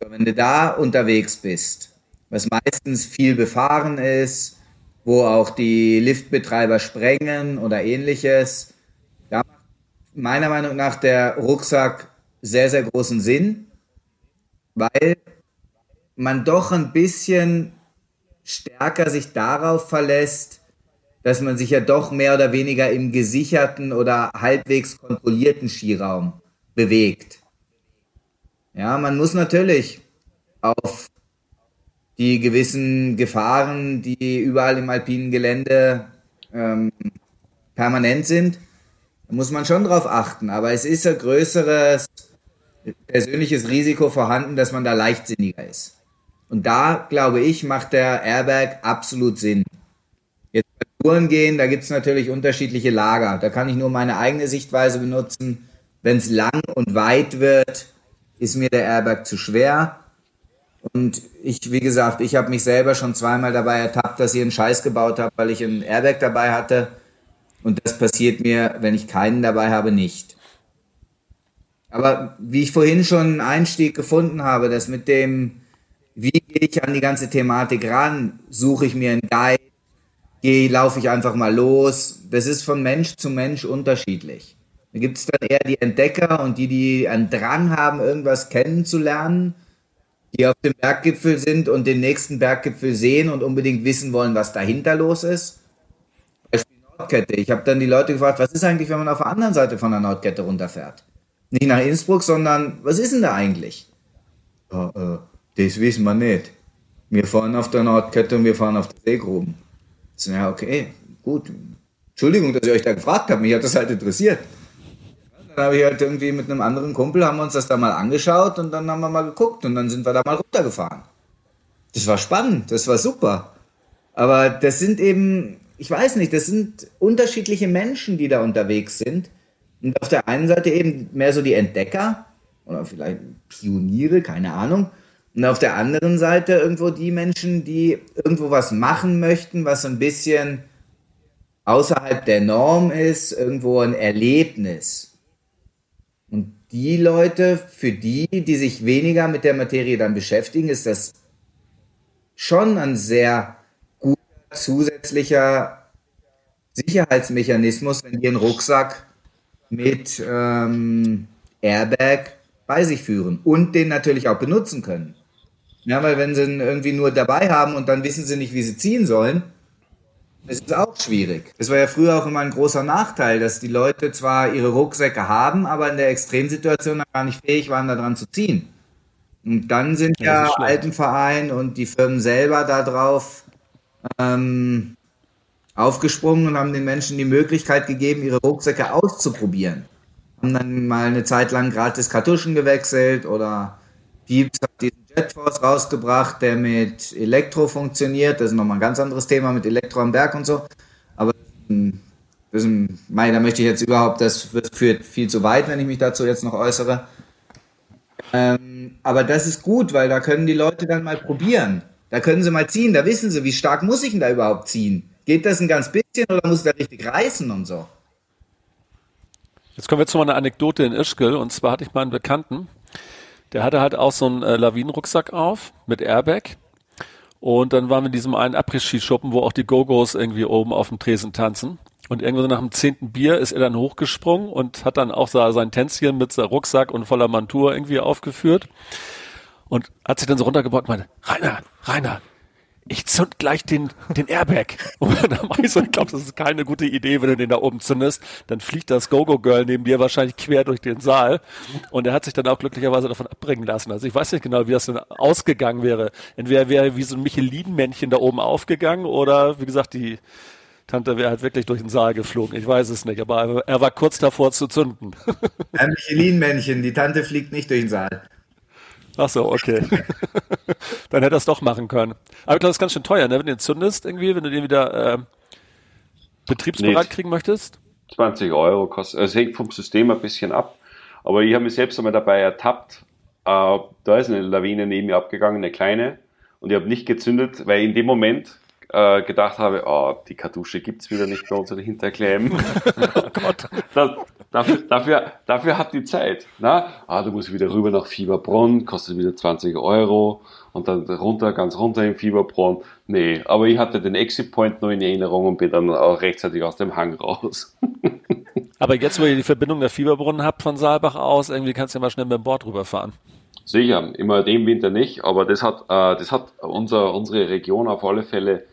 [SPEAKER 3] So, wenn du da unterwegs bist, was meistens viel befahren ist, wo auch die Liftbetreiber sprengen oder ähnliches, meiner Meinung nach der Rucksack sehr, sehr großen Sinn, weil man doch ein bisschen stärker sich darauf verlässt, dass man sich ja doch mehr oder weniger im gesicherten oder halbwegs kontrollierten Skiraum bewegt. Ja, man muss natürlich auf die gewissen Gefahren, die überall im alpinen Gelände ähm, permanent sind, da muss man schon drauf achten, aber es ist ein größeres persönliches Risiko vorhanden, dass man da leichtsinniger ist. Und da, glaube ich, macht der Airbag absolut Sinn. Jetzt bei Touren gehen, da gibt es natürlich unterschiedliche Lager. Da kann ich nur meine eigene Sichtweise benutzen. Wenn es lang und weit wird, ist mir der Airbag zu schwer. Und ich, wie gesagt, ich habe mich selber schon zweimal dabei ertappt, dass ich einen Scheiß gebaut habe, weil ich einen Airbag dabei hatte und das passiert mir, wenn ich keinen dabei habe, nicht. Aber wie ich vorhin schon einen Einstieg gefunden habe, dass mit dem, wie gehe ich an die ganze Thematik ran, suche ich mir einen Guide, gehe, laufe ich einfach mal los. Das ist von Mensch zu Mensch unterschiedlich. Da gibt es dann eher die Entdecker und die, die einen Drang haben, irgendwas kennenzulernen, die auf dem Berggipfel sind und den nächsten Berggipfel sehen und unbedingt wissen wollen, was dahinter los ist. Nordkette. Ich habe dann die Leute gefragt, was ist eigentlich, wenn man auf der anderen Seite von der Nordkette runterfährt? Nicht nach Innsbruck, sondern was ist denn da eigentlich? Ja, äh, das wissen wir nicht. Wir fahren auf der Nordkette und wir fahren auf der Seegruben. So, ja, okay, gut. Entschuldigung, dass ich euch da gefragt habe, mich hat das halt interessiert. Dann habe ich halt irgendwie mit einem anderen Kumpel, haben wir uns das da mal angeschaut und dann haben wir mal geguckt und dann sind wir da mal runtergefahren. Das war spannend, das war super. Aber das sind eben ich weiß nicht, das sind unterschiedliche Menschen, die da unterwegs sind. Und auf der einen Seite eben mehr so die Entdecker oder vielleicht Pioniere, keine Ahnung. Und auf der anderen Seite irgendwo die Menschen, die irgendwo was machen möchten, was ein bisschen außerhalb der Norm ist, irgendwo ein Erlebnis. Und die Leute, für die, die sich weniger mit der Materie dann beschäftigen, ist das schon ein sehr zusätzlicher Sicherheitsmechanismus, wenn die einen Rucksack mit ähm, Airbag bei sich führen und den natürlich auch benutzen können. Ja, weil wenn sie ihn irgendwie nur dabei haben und dann wissen sie nicht, wie sie ziehen sollen, das ist auch schwierig. Das war ja früher auch immer ein großer Nachteil, dass die Leute zwar ihre Rucksäcke haben, aber in der Extremsituation gar nicht fähig waren, daran zu ziehen. Und dann sind ja, ja Altenverein und die Firmen selber darauf ähm, aufgesprungen und haben den Menschen die Möglichkeit gegeben, ihre Rucksäcke auszuprobieren. Haben dann mal eine Zeit lang gratis Kartuschen gewechselt oder Pieps hat diesen Jetforce rausgebracht, der mit Elektro funktioniert. Das ist nochmal ein ganz anderes Thema mit Elektro am Berg und so. Aber das ist ein, mein, da möchte ich jetzt überhaupt, das führt viel zu weit, wenn ich mich dazu jetzt noch äußere. Ähm, aber das ist gut, weil da können die Leute dann mal probieren. Da können sie mal ziehen, da wissen sie, wie stark muss ich denn da überhaupt ziehen? Geht das ein ganz bisschen oder muss ich da richtig reißen und so?
[SPEAKER 2] Jetzt kommen wir zu einer Anekdote in Ischgl und zwar hatte ich mal einen Bekannten, der hatte halt auch so einen äh, Lawinenrucksack auf mit Airbag und dann waren wir in diesem einen Après-Ski-Schuppen, wo auch die Go-Go's irgendwie oben auf dem Tresen tanzen. Und irgendwo nach dem zehnten Bier ist er dann hochgesprungen und hat dann auch sein Tänzchen mit Rucksack und voller Montur irgendwie aufgeführt. Und hat sich dann so runtergebaut und meinte, Rainer, Rainer, ich zünd gleich den, den Airbag. *laughs* Und dann mach ich so, ich glaube, das ist keine gute Idee, wenn du den da oben zündest. Dann fliegt das Go-Go-Girl neben dir wahrscheinlich quer durch den Saal. Und er hat sich dann auch glücklicherweise davon abbringen lassen. Also ich weiß nicht genau, wie das denn ausgegangen wäre. Entweder wäre wie so ein Michelin-Männchen da oben aufgegangen oder, wie gesagt, die Tante wäre halt wirklich durch den Saal geflogen. Ich weiß es nicht, aber er war kurz davor zu zünden. *laughs*
[SPEAKER 3] Ein Michelin-Männchen, die Tante fliegt nicht durch den Saal.
[SPEAKER 2] Ach so, okay. *laughs* Dann hätte er es doch machen können. Aber ich glaube, das ist ganz schön teuer, ne? wenn du den zündest irgendwie, wenn du den wieder äh, betriebsbereit nee, kriegen möchtest.
[SPEAKER 4] 20 Euro kostet. Es hängt vom System ein bisschen ab. Aber ich habe mich selbst einmal dabei ertappt. Äh, da ist eine Lawine neben mir abgegangen, eine kleine. Und ich habe nicht gezündet, weil in dem Moment äh, gedacht habe, oh, die Kartusche gibt's wieder nicht bei uns in Hinterklemmen. *laughs* oh Gott. Das, dafür, dafür, dafür hat die Zeit. Na? Ah, du musst wieder rüber nach Fieberbrunn, kostet wieder 20 Euro und dann runter, ganz runter im Fieberbrunn. Nee, aber ich hatte den Exit Point noch in Erinnerung und bin dann auch rechtzeitig aus dem Hang raus. *laughs*
[SPEAKER 2] aber jetzt, wo ihr die Verbindung der Fieberbrunnen habt von Saalbach aus, irgendwie kannst du ja mal schnell mit dem Board rüberfahren.
[SPEAKER 4] Sicher, immer dem Winter nicht, aber das hat, äh, das hat unser, unsere Region auf alle Fälle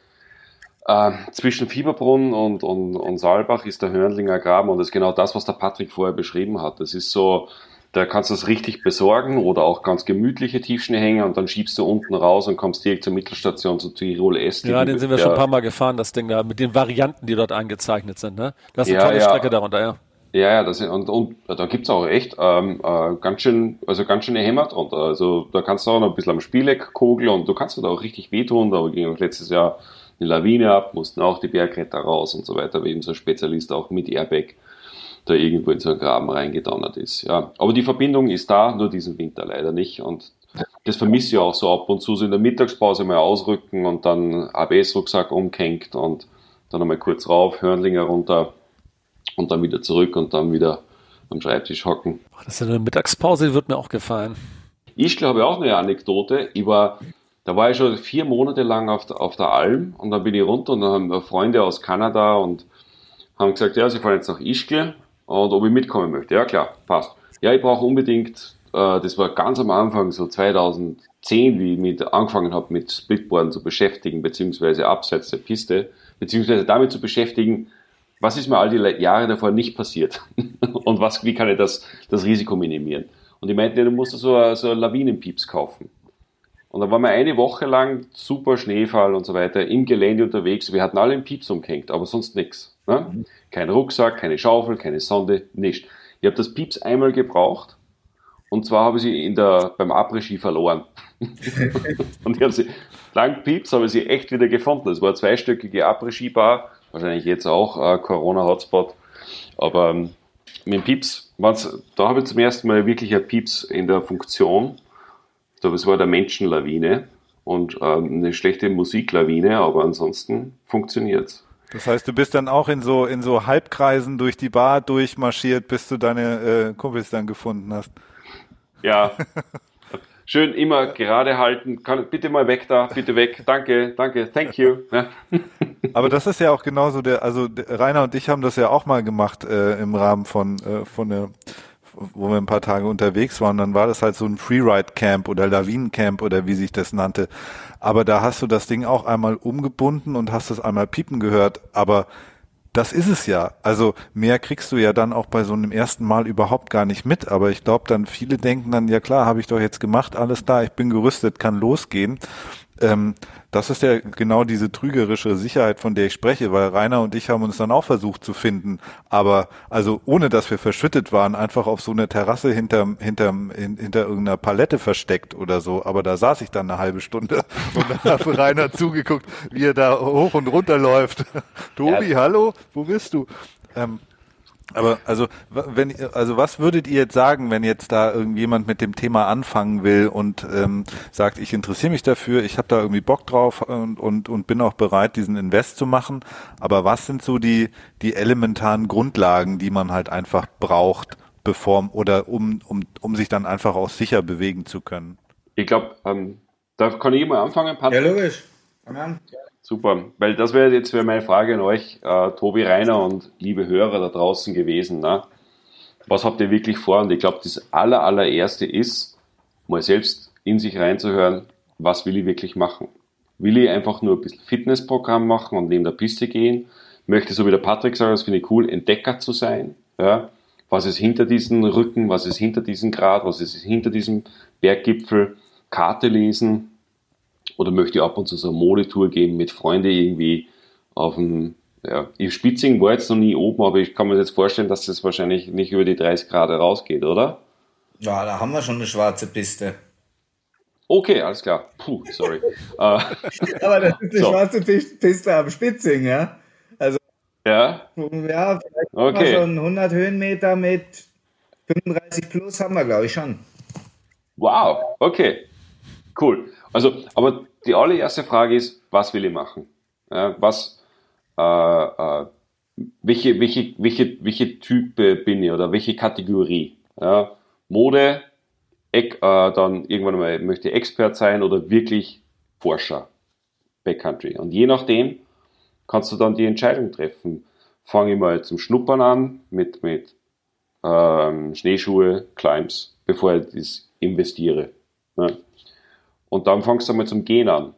[SPEAKER 4] äh, zwischen Fieberbrunn und, und, und Saalbach ist der Hörnlinger Graben und das ist genau das, was der Patrick vorher beschrieben hat. Das ist so, da kannst du es richtig besorgen oder auch ganz gemütliche Tiefschneehänge und dann schiebst du unten raus und kommst direkt zur Mittelstation zu Tirol S.
[SPEAKER 2] Ja, den sind wir schon ein paar Mal gefahren, das Ding da, mit den Varianten, die dort eingezeichnet sind, ne? Das ist eine ja, tolle ja. Strecke darunter, ja.
[SPEAKER 4] Ja, ja, das, und, und da gibt's auch echt ähm, äh, ganz schön, also ganz schöne Hämmer drunter. Also da kannst du auch noch ein bisschen am Spieleck kogeln und du kannst da auch richtig wehtun. Da ging auch letztes Jahr eine Lawine ab, mussten auch die Bergretter raus und so weiter, wie eben so ein Spezialist auch mit Airbag da irgendwo in so einen Graben reingedonnert ist. Ja, aber die Verbindung ist da, nur diesen Winter leider nicht und das vermisse ich auch so ab und zu, so in der Mittagspause mal ausrücken und dann ABS-Rucksack umkenkt und dann einmal kurz rauf, Hörnlinger runter und dann wieder zurück und dann wieder am Schreibtisch hocken.
[SPEAKER 2] Das ist eine Mittagspause, die wird mir auch gefallen.
[SPEAKER 4] Ich glaube auch eine Anekdote. Ich war da war ich schon vier Monate lang auf der, auf der Alm und dann bin ich runter und dann haben Freunde aus Kanada und haben gesagt, ja, sie fahren jetzt nach Ischgl und ob ich mitkommen möchte. Ja, klar, passt. Ja, ich brauche unbedingt, äh, das war ganz am Anfang, so 2010, wie ich mit angefangen habe, mit Splitboarden zu beschäftigen, beziehungsweise abseits der Piste, beziehungsweise damit zu beschäftigen, was ist mir all die Jahre davor nicht passiert *laughs* und was, wie kann ich das, das Risiko minimieren. Und ich meinte, du musst so, so Lawinenpieps kaufen. Und dann waren wir eine Woche lang super Schneefall und so weiter im Gelände unterwegs. Wir hatten alle einen Pieps umgehängt, aber sonst nichts. Ne? Mhm. Kein Rucksack, keine Schaufel, keine Sonde, nichts. Ich habe das Pieps einmal gebraucht und zwar habe ich sie in der, beim Après-Ski verloren. *laughs* und ich habe sie, dank Pieps habe ich sie echt wieder gefunden. Es war eine zweistöckige Après-Ski-Bar, wahrscheinlich jetzt auch äh, Corona-Hotspot. Aber ähm, mit dem Pieps, da habe ich zum ersten Mal wirklich ein Pieps in der Funktion glaube, es war der Menschenlawine und ähm, eine schlechte Musiklawine, aber ansonsten funktioniert's.
[SPEAKER 1] Das heißt, du bist dann auch in so in so Halbkreisen durch die Bar durchmarschiert, bis du deine äh, Kumpels dann gefunden hast.
[SPEAKER 4] Ja. *laughs* Schön immer gerade halten. Kann, bitte mal weg da, bitte weg. Danke, danke, thank you. Ja. *laughs*
[SPEAKER 1] Aber das ist ja auch genauso der, also Rainer und ich haben das ja auch mal gemacht äh, im Rahmen von äh, von der wo wir ein paar Tage unterwegs waren, dann war das halt so ein Freeride-Camp oder Lawinencamp oder wie sich das nannte. Aber da hast du das Ding auch einmal umgebunden und hast es einmal piepen gehört. Aber das ist es ja. Also mehr kriegst du ja dann auch bei so einem ersten Mal überhaupt gar nicht mit. Aber ich glaube dann, viele denken dann, ja klar, habe ich doch jetzt gemacht, alles da, ich bin gerüstet, kann losgehen. Ähm, das ist ja genau diese trügerische Sicherheit, von der ich spreche, weil Rainer und ich haben uns dann auch versucht zu finden, aber also ohne dass wir verschüttet waren, einfach auf so einer Terrasse hinterm, hinterm, hinter irgendeiner Palette versteckt oder so. Aber da saß ich dann eine halbe Stunde *laughs* und habe Rainer zugeguckt, wie er da hoch und runter läuft. *laughs* Tobi, ja. hallo, wo bist du? Ähm, aber also wenn also was würdet ihr jetzt sagen, wenn jetzt da irgendjemand mit dem Thema anfangen will und ähm, sagt, ich interessiere mich dafür, ich habe da irgendwie Bock drauf und, und und bin auch bereit, diesen Invest zu machen. Aber was sind so die die elementaren Grundlagen, die man halt einfach braucht, bevor oder um um um sich dann einfach auch sicher bewegen zu können?
[SPEAKER 4] Ich glaube, ähm, da kann ich mal anfangen.
[SPEAKER 3] Patrick. Ja logisch.
[SPEAKER 4] Super, weil das wäre jetzt wär meine Frage an euch, äh, Tobi Reiner und liebe Hörer da draußen gewesen. Ne? Was habt ihr wirklich vor? Und ich glaube, das aller, allererste ist, mal selbst in sich reinzuhören, was will ich wirklich machen? Will ich einfach nur ein bisschen Fitnessprogramm machen und neben der Piste gehen? Möchte, so wie der Patrick sagt, das finde ich cool, Entdecker zu sein. Ja? Was ist hinter diesen Rücken? Was ist hinter diesem Grad? Was ist hinter diesem Berggipfel? Karte lesen? Oder möchte ich ab und zu so eine Modetour gehen mit Freunden irgendwie auf dem, ja, in Spitzing war jetzt noch nie oben, aber ich kann mir jetzt vorstellen, dass das wahrscheinlich nicht über die 30 Grad rausgeht, oder?
[SPEAKER 3] Ja, da haben wir schon eine schwarze Piste.
[SPEAKER 4] Okay, alles klar. Puh, sorry. *laughs*
[SPEAKER 3] Aber das ist die so. schwarze Piste am Spitzing, ja? Also,
[SPEAKER 4] ja,
[SPEAKER 3] ja vielleicht okay. schon 100 Höhenmeter mit 35 plus haben wir, glaube ich, schon.
[SPEAKER 4] Wow, okay. Cool. Also, aber die allererste Frage ist, was will ich machen? Ja, was, äh, äh, welche, welche, welche, welche Typ bin ich oder welche Kategorie? Ja, Mode, äh, dann irgendwann mal möchte ich Expert sein oder wirklich Forscher, Backcountry. Und je nachdem kannst du dann die Entscheidung treffen. Fange ich mal zum Schnuppern an mit, mit ähm, Schneeschuhe, Climbs, bevor ich das investiere. Ne? Und dann fangst du einmal zum Gehen an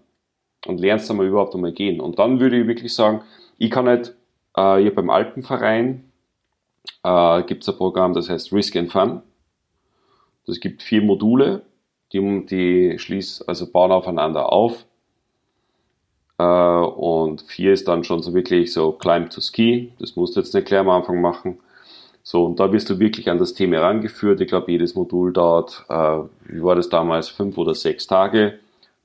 [SPEAKER 4] und lernst einmal überhaupt einmal gehen. Und dann würde ich wirklich sagen, ich kann nicht, äh, hier beim Alpenverein äh, gibt es ein Programm, das heißt Risk and Fun. Es gibt vier Module, die, die schließen, also bauen aufeinander auf. Äh, und vier ist dann schon so wirklich so Climb to Ski. Das musst du jetzt nicht gleich am Anfang machen. So, und da wirst du wirklich an das Thema herangeführt. Ich glaube, jedes Modul dauert, äh, wie war das damals, fünf oder sechs Tage.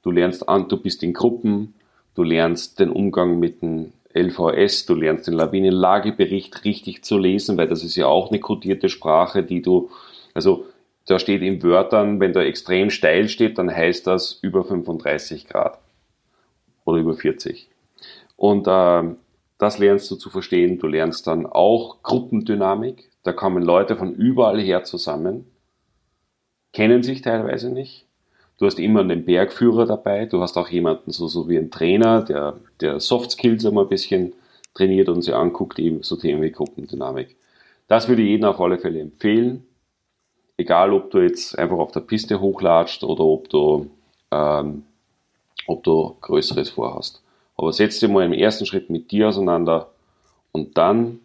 [SPEAKER 4] Du lernst an, du bist in Gruppen, du lernst den Umgang mit dem LVS, du lernst den Lawinenlagebericht richtig zu lesen, weil das ist ja auch eine kodierte Sprache, die du, also da steht in Wörtern, wenn da extrem steil steht, dann heißt das über 35 Grad oder über 40. Und äh, das lernst du zu verstehen. Du lernst dann auch Gruppendynamik. Da kommen Leute von überall her zusammen, kennen sich teilweise nicht. Du hast immer einen Bergführer dabei. Du hast auch jemanden so, so wie ein Trainer, der, der Soft Skills einmal ein bisschen trainiert und sie anguckt, eben so Themen wie Gruppendynamik. Das würde ich jedem auf alle Fälle empfehlen. Egal, ob du jetzt einfach auf der Piste hochlatscht oder ob du, ähm, ob du Größeres vorhast. Aber setz dich mal im ersten Schritt mit dir auseinander und dann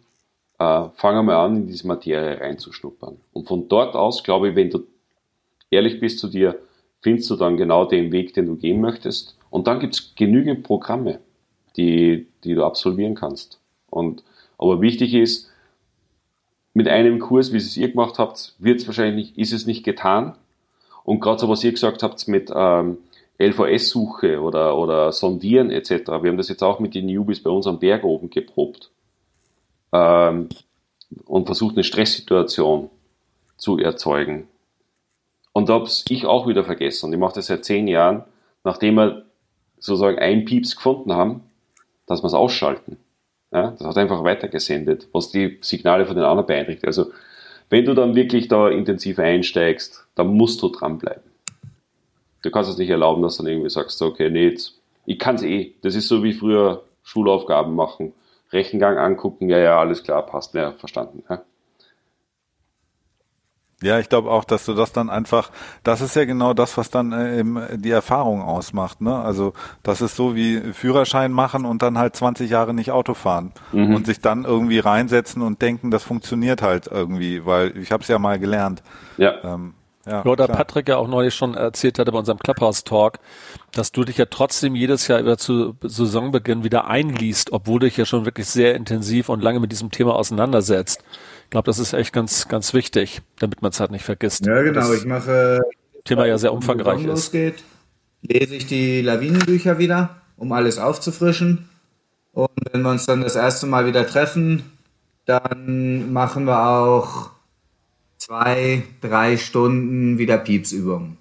[SPEAKER 4] äh, fang einmal an, in diese Materie reinzuschnuppern. Und von dort aus, glaube ich, wenn du ehrlich bist zu dir, findest du dann genau den Weg, den du gehen möchtest. Und dann gibt es genügend Programme, die, die du absolvieren kannst. Und, aber wichtig ist, mit einem Kurs, wie es ihr gemacht habt, wird es wahrscheinlich nicht, ist es nicht getan. Und gerade so, was ihr gesagt habt mit ähm, LVS-Suche oder, oder Sondieren etc., wir haben das jetzt auch mit den Newbies bei uns am Berg oben geprobt ähm, und versucht eine Stresssituation zu erzeugen. Und da habe ich auch wieder vergessen. Und ich mache das seit zehn Jahren, nachdem wir sozusagen ein Pieps gefunden haben, dass wir es ausschalten. Ja, das hat einfach weitergesendet, was die Signale von den anderen beeinträchtigt. Also wenn du dann wirklich da intensiv einsteigst, dann musst du dranbleiben. Du kannst es nicht erlauben, dass du dann irgendwie sagst, okay, nee, jetzt, ich kann es eh. Das ist so wie früher Schulaufgaben machen. Rechengang angucken, ja, ja, alles klar, passt, ja, verstanden. Ja.
[SPEAKER 1] Ja, ich glaube auch, dass du das dann einfach, das ist ja genau das, was dann äh, eben die Erfahrung ausmacht. Ne? Also das ist so wie Führerschein machen und dann halt 20 Jahre nicht Auto fahren mhm. und sich dann irgendwie reinsetzen und denken, das funktioniert halt irgendwie, weil ich habe es ja mal gelernt.
[SPEAKER 2] Ja. Ähm, ja, Oder klar. Patrick ja auch neulich schon erzählt hatte bei unserem Clubhouse-Talk, dass du dich ja trotzdem jedes Jahr über zu Saisonbeginn wieder einliest, obwohl du dich ja schon wirklich sehr intensiv und lange mit diesem Thema auseinandersetzt. Ich glaube, das ist echt ganz, ganz wichtig, damit man es halt nicht vergisst.
[SPEAKER 3] Ja, genau. ich mache
[SPEAKER 2] Thema ja sehr umfangreich ist.
[SPEAKER 3] Losgeht, lese ich die Lawinenbücher wieder, um alles aufzufrischen. Und wenn wir uns dann das erste Mal wieder treffen, dann machen wir auch zwei, drei Stunden wieder Piepsübungen.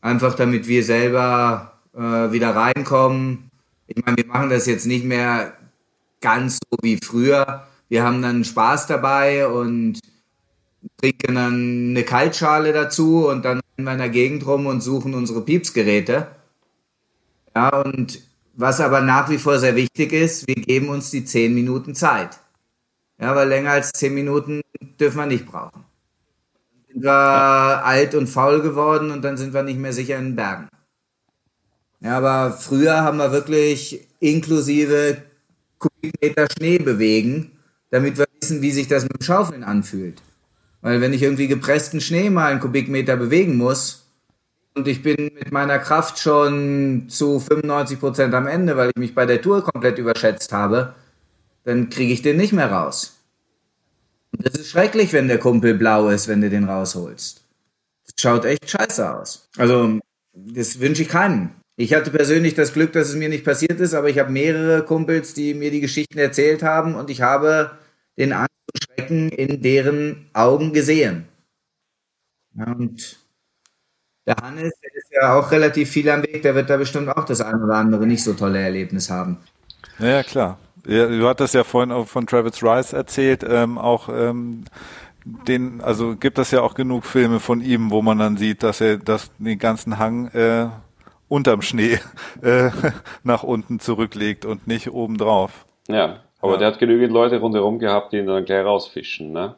[SPEAKER 3] Einfach damit wir selber äh, wieder reinkommen. Ich meine, wir machen das jetzt nicht mehr ganz so wie früher. Wir haben dann Spaß dabei und trinken dann eine Kaltschale dazu und dann rennen wir in der Gegend rum und suchen unsere Piepsgeräte. Ja, und was aber nach wie vor sehr wichtig ist, wir geben uns die zehn Minuten Zeit. Ja, weil länger als zehn Minuten dürfen wir nicht brauchen sind wir ja. alt und faul geworden und dann sind wir nicht mehr sicher in den Bergen. Ja, aber früher haben wir wirklich inklusive Kubikmeter Schnee bewegen, damit wir wissen, wie sich das mit dem Schaufeln anfühlt. Weil wenn ich irgendwie gepressten Schnee mal einen Kubikmeter bewegen muss und ich bin mit meiner Kraft schon zu 95 Prozent am Ende, weil ich mich bei der Tour komplett überschätzt habe, dann kriege ich den nicht mehr raus. Das ist schrecklich, wenn der Kumpel blau ist, wenn du den rausholst. Das schaut echt scheiße aus. Also, das wünsche ich keinem. Ich hatte persönlich das Glück, dass es mir nicht passiert ist, aber ich habe mehrere Kumpels, die mir die Geschichten erzählt haben und ich habe den Angst und Schrecken in deren Augen gesehen. Und der Hannes, der ist ja auch relativ viel am Weg, der wird da bestimmt auch das ein oder andere nicht so tolle Erlebnis haben.
[SPEAKER 1] Ja, klar. Ja, du hattest ja vorhin auch von Travis Rice erzählt, ähm, auch ähm, den, also gibt es ja auch genug Filme von ihm, wo man dann sieht, dass er das den ganzen Hang äh, unterm Schnee *laughs* äh, nach unten zurücklegt und nicht obendrauf.
[SPEAKER 4] Ja, aber ja. der hat genügend Leute rundherum gehabt, die ihn dann gleich rausfischen, ne?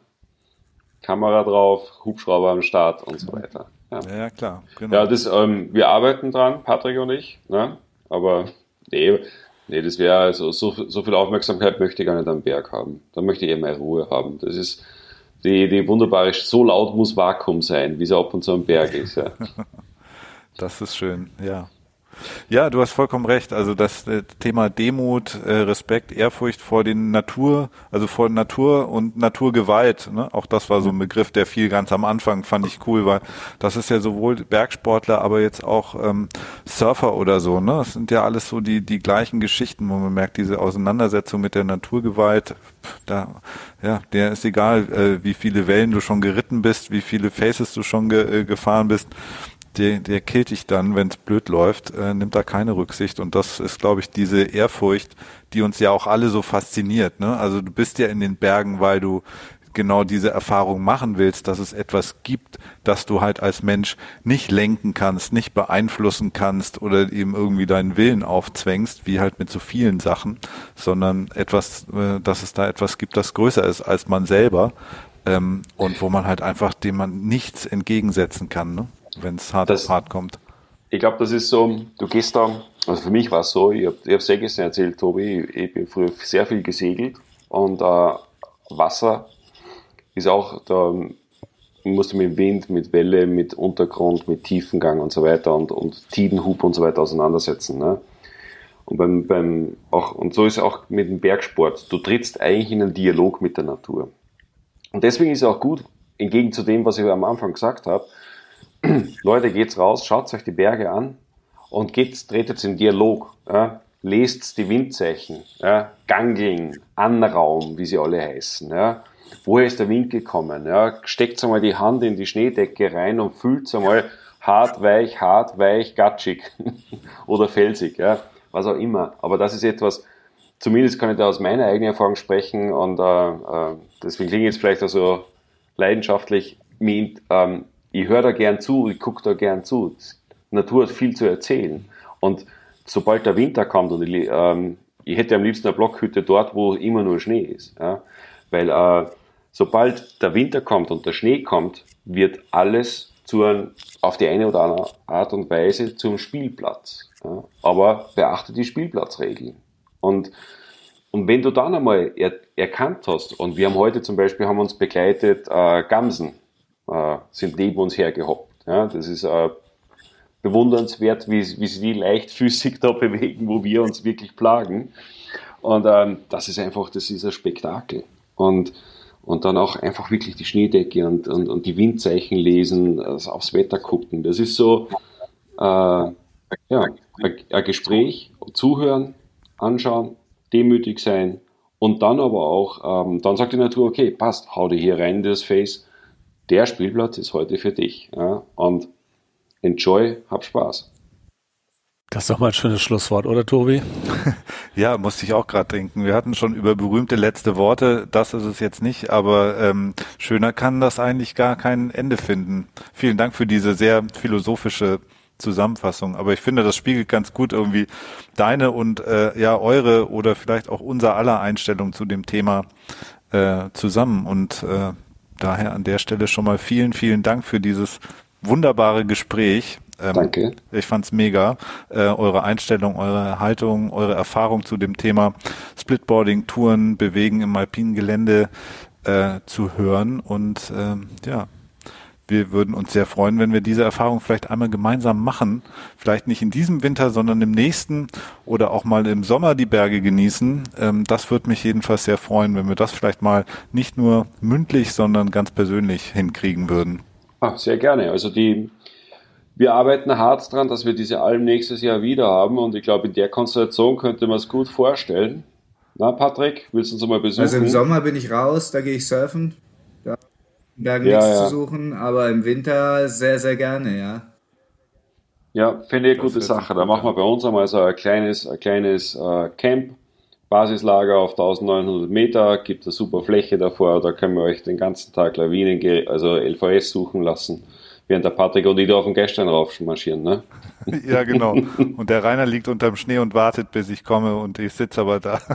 [SPEAKER 4] Kamera drauf, Hubschrauber am Start und so weiter.
[SPEAKER 1] Ja, ja klar. Genau.
[SPEAKER 4] Ja, das, ähm, wir arbeiten dran, Patrick und ich, ne? aber nee, nee das wäre also so, so viel Aufmerksamkeit möchte ich gar nicht am Berg haben. Da möchte ich eher mehr Ruhe haben. Das ist die, die wunderbare, so laut muss Vakuum sein, wie es ab und zu am Berg ist. Ja. *laughs*
[SPEAKER 1] Das ist schön, ja. Ja, du hast vollkommen recht. Also das äh, Thema Demut, äh, Respekt, Ehrfurcht vor den Natur, also vor Natur und Naturgewalt. Ne? Auch das war so ein Begriff, der fiel ganz am Anfang, fand ich cool, weil das ist ja sowohl Bergsportler, aber jetzt auch ähm, Surfer oder so. Ne? Das sind ja alles so die die gleichen Geschichten, wo man merkt, diese Auseinandersetzung mit der Naturgewalt. Da, ja, der ist egal, äh, wie viele Wellen du schon geritten bist, wie viele Faces du schon ge äh, gefahren bist der, der killt dich dann, wenn es blöd läuft, äh, nimmt da keine Rücksicht. Und das ist, glaube ich, diese Ehrfurcht, die uns ja auch alle so fasziniert. Ne? Also du bist ja in den Bergen, weil du genau diese Erfahrung machen willst, dass es etwas gibt, das du halt als Mensch nicht lenken kannst, nicht beeinflussen kannst oder eben irgendwie deinen Willen aufzwängst, wie halt mit so vielen Sachen, sondern etwas, äh, dass es da etwas gibt, das größer ist als man selber ähm, und wo man halt einfach dem man nichts entgegensetzen kann. Ne? Wenn es hart das, auf hart kommt.
[SPEAKER 4] Ich glaube, das ist so, du gehst da, also für mich war es so, ich habe es sehr gestern erzählt, Tobi, ich, ich, bin früher sehr viel gesegelt und äh, Wasser ist auch, da musst du mit Wind, mit Welle, mit Untergrund, mit Tiefengang und so weiter und, und Tidenhub und so weiter auseinandersetzen. Ne? Und beim, beim auch, und so ist es auch mit dem Bergsport. Du trittst eigentlich in einen Dialog mit der Natur. Und deswegen ist es auch gut, entgegen zu dem, was ich am Anfang gesagt habe, *clears throat* Leute, geht's raus, schaut euch die Berge an und geht, tretet in Dialog. Ja? Lest die Windzeichen, ja? Gangling, Anraum, wie sie alle heißen. Ja? Woher ist der Wind gekommen? Ja? Steckt einmal die Hand in die Schneedecke rein und fühlt einmal hart, weich, hart, weich, gatschig *laughs* oder felsig, ja? was auch immer. Aber das ist etwas, zumindest kann ich da aus meiner eigenen Erfahrung sprechen und äh, äh, deswegen klinge ich jetzt vielleicht also leidenschaftlich, mit, ähm, ich höre da gern zu, ich gucke da gern zu. Die Natur hat viel zu erzählen. Und sobald der Winter kommt und ich, ähm, ich hätte am liebsten eine Blockhütte dort, wo immer nur Schnee ist. Ja? Weil äh, sobald der Winter kommt und der Schnee kommt, wird alles zu ein, auf die eine oder andere Art und Weise zum Spielplatz. Ja? Aber beachte die Spielplatzregeln. Und, und wenn du dann einmal er, erkannt hast, und wir haben heute zum Beispiel haben uns begleitet äh, Gamsen, äh, sind neben uns hergehoppt. Ja, das ist äh, bewundernswert, wie, wie sie die leichtfüßig *laughs* da bewegen, wo wir uns wirklich plagen. Und ähm, das ist einfach, das ist ein Spektakel. Und, und dann auch einfach wirklich die Schneedecke und, und, und die Windzeichen lesen, also aufs Wetter gucken. Das ist so äh, ja, ein, Gespräch, zuhören, anschauen, demütig sein und dann aber auch, ähm, dann sagt die Natur, okay, passt, hau dir hier rein in das Face der Spielplatz ist heute für dich. Ja? Und enjoy, hab Spaß.
[SPEAKER 2] Das ist doch mal ein schönes Schlusswort, oder Tobi? *laughs*
[SPEAKER 1] ja, musste ich auch gerade denken. Wir hatten schon über berühmte letzte Worte. Das ist es jetzt nicht, aber ähm, schöner kann das eigentlich gar kein Ende finden. Vielen Dank für diese sehr philosophische Zusammenfassung. Aber ich finde, das spiegelt ganz gut irgendwie deine und äh, ja eure oder vielleicht auch unser aller Einstellung zu dem Thema äh, zusammen. Und äh, daher an der Stelle schon mal vielen, vielen Dank für dieses wunderbare Gespräch.
[SPEAKER 4] Ähm, Danke.
[SPEAKER 1] Ich fand's mega. Äh, eure Einstellung, eure Haltung, eure Erfahrung zu dem Thema Splitboarding, Touren, Bewegen im alpinen Gelände äh, zu hören. Und ähm, ja, wir würden uns sehr freuen, wenn wir diese Erfahrung vielleicht einmal gemeinsam machen. Vielleicht nicht in diesem Winter, sondern im nächsten oder auch mal im Sommer die Berge genießen. Ähm, das würde mich jedenfalls sehr freuen, wenn wir das vielleicht mal nicht nur mündlich, sondern ganz persönlich hinkriegen würden.
[SPEAKER 4] Ach, sehr gerne. Also die, wir arbeiten hart dran, dass wir diese Alm nächstes Jahr wieder haben und ich glaube, in der Konstellation könnte man es gut vorstellen. Na, Patrick, willst du uns mal besuchen?
[SPEAKER 3] Also im Sommer bin ich raus, da gehe ich surfen. Bergen ja, nichts ja. zu suchen, aber im Winter sehr, sehr gerne, ja.
[SPEAKER 4] Ja, finde ich eine gute Sache. Da machen wir bei uns einmal so ein kleines, ein kleines äh, Camp, Basislager auf 1900 Meter, gibt eine super Fläche davor, da können wir euch den ganzen Tag Lawinen, also LVS suchen lassen, während der Patrick und ich da auf den Gestern raufmarschieren, ne? *laughs*
[SPEAKER 1] ja, genau. Und der Rainer liegt unterm Schnee und wartet, bis ich komme und ich sitze aber da. *laughs*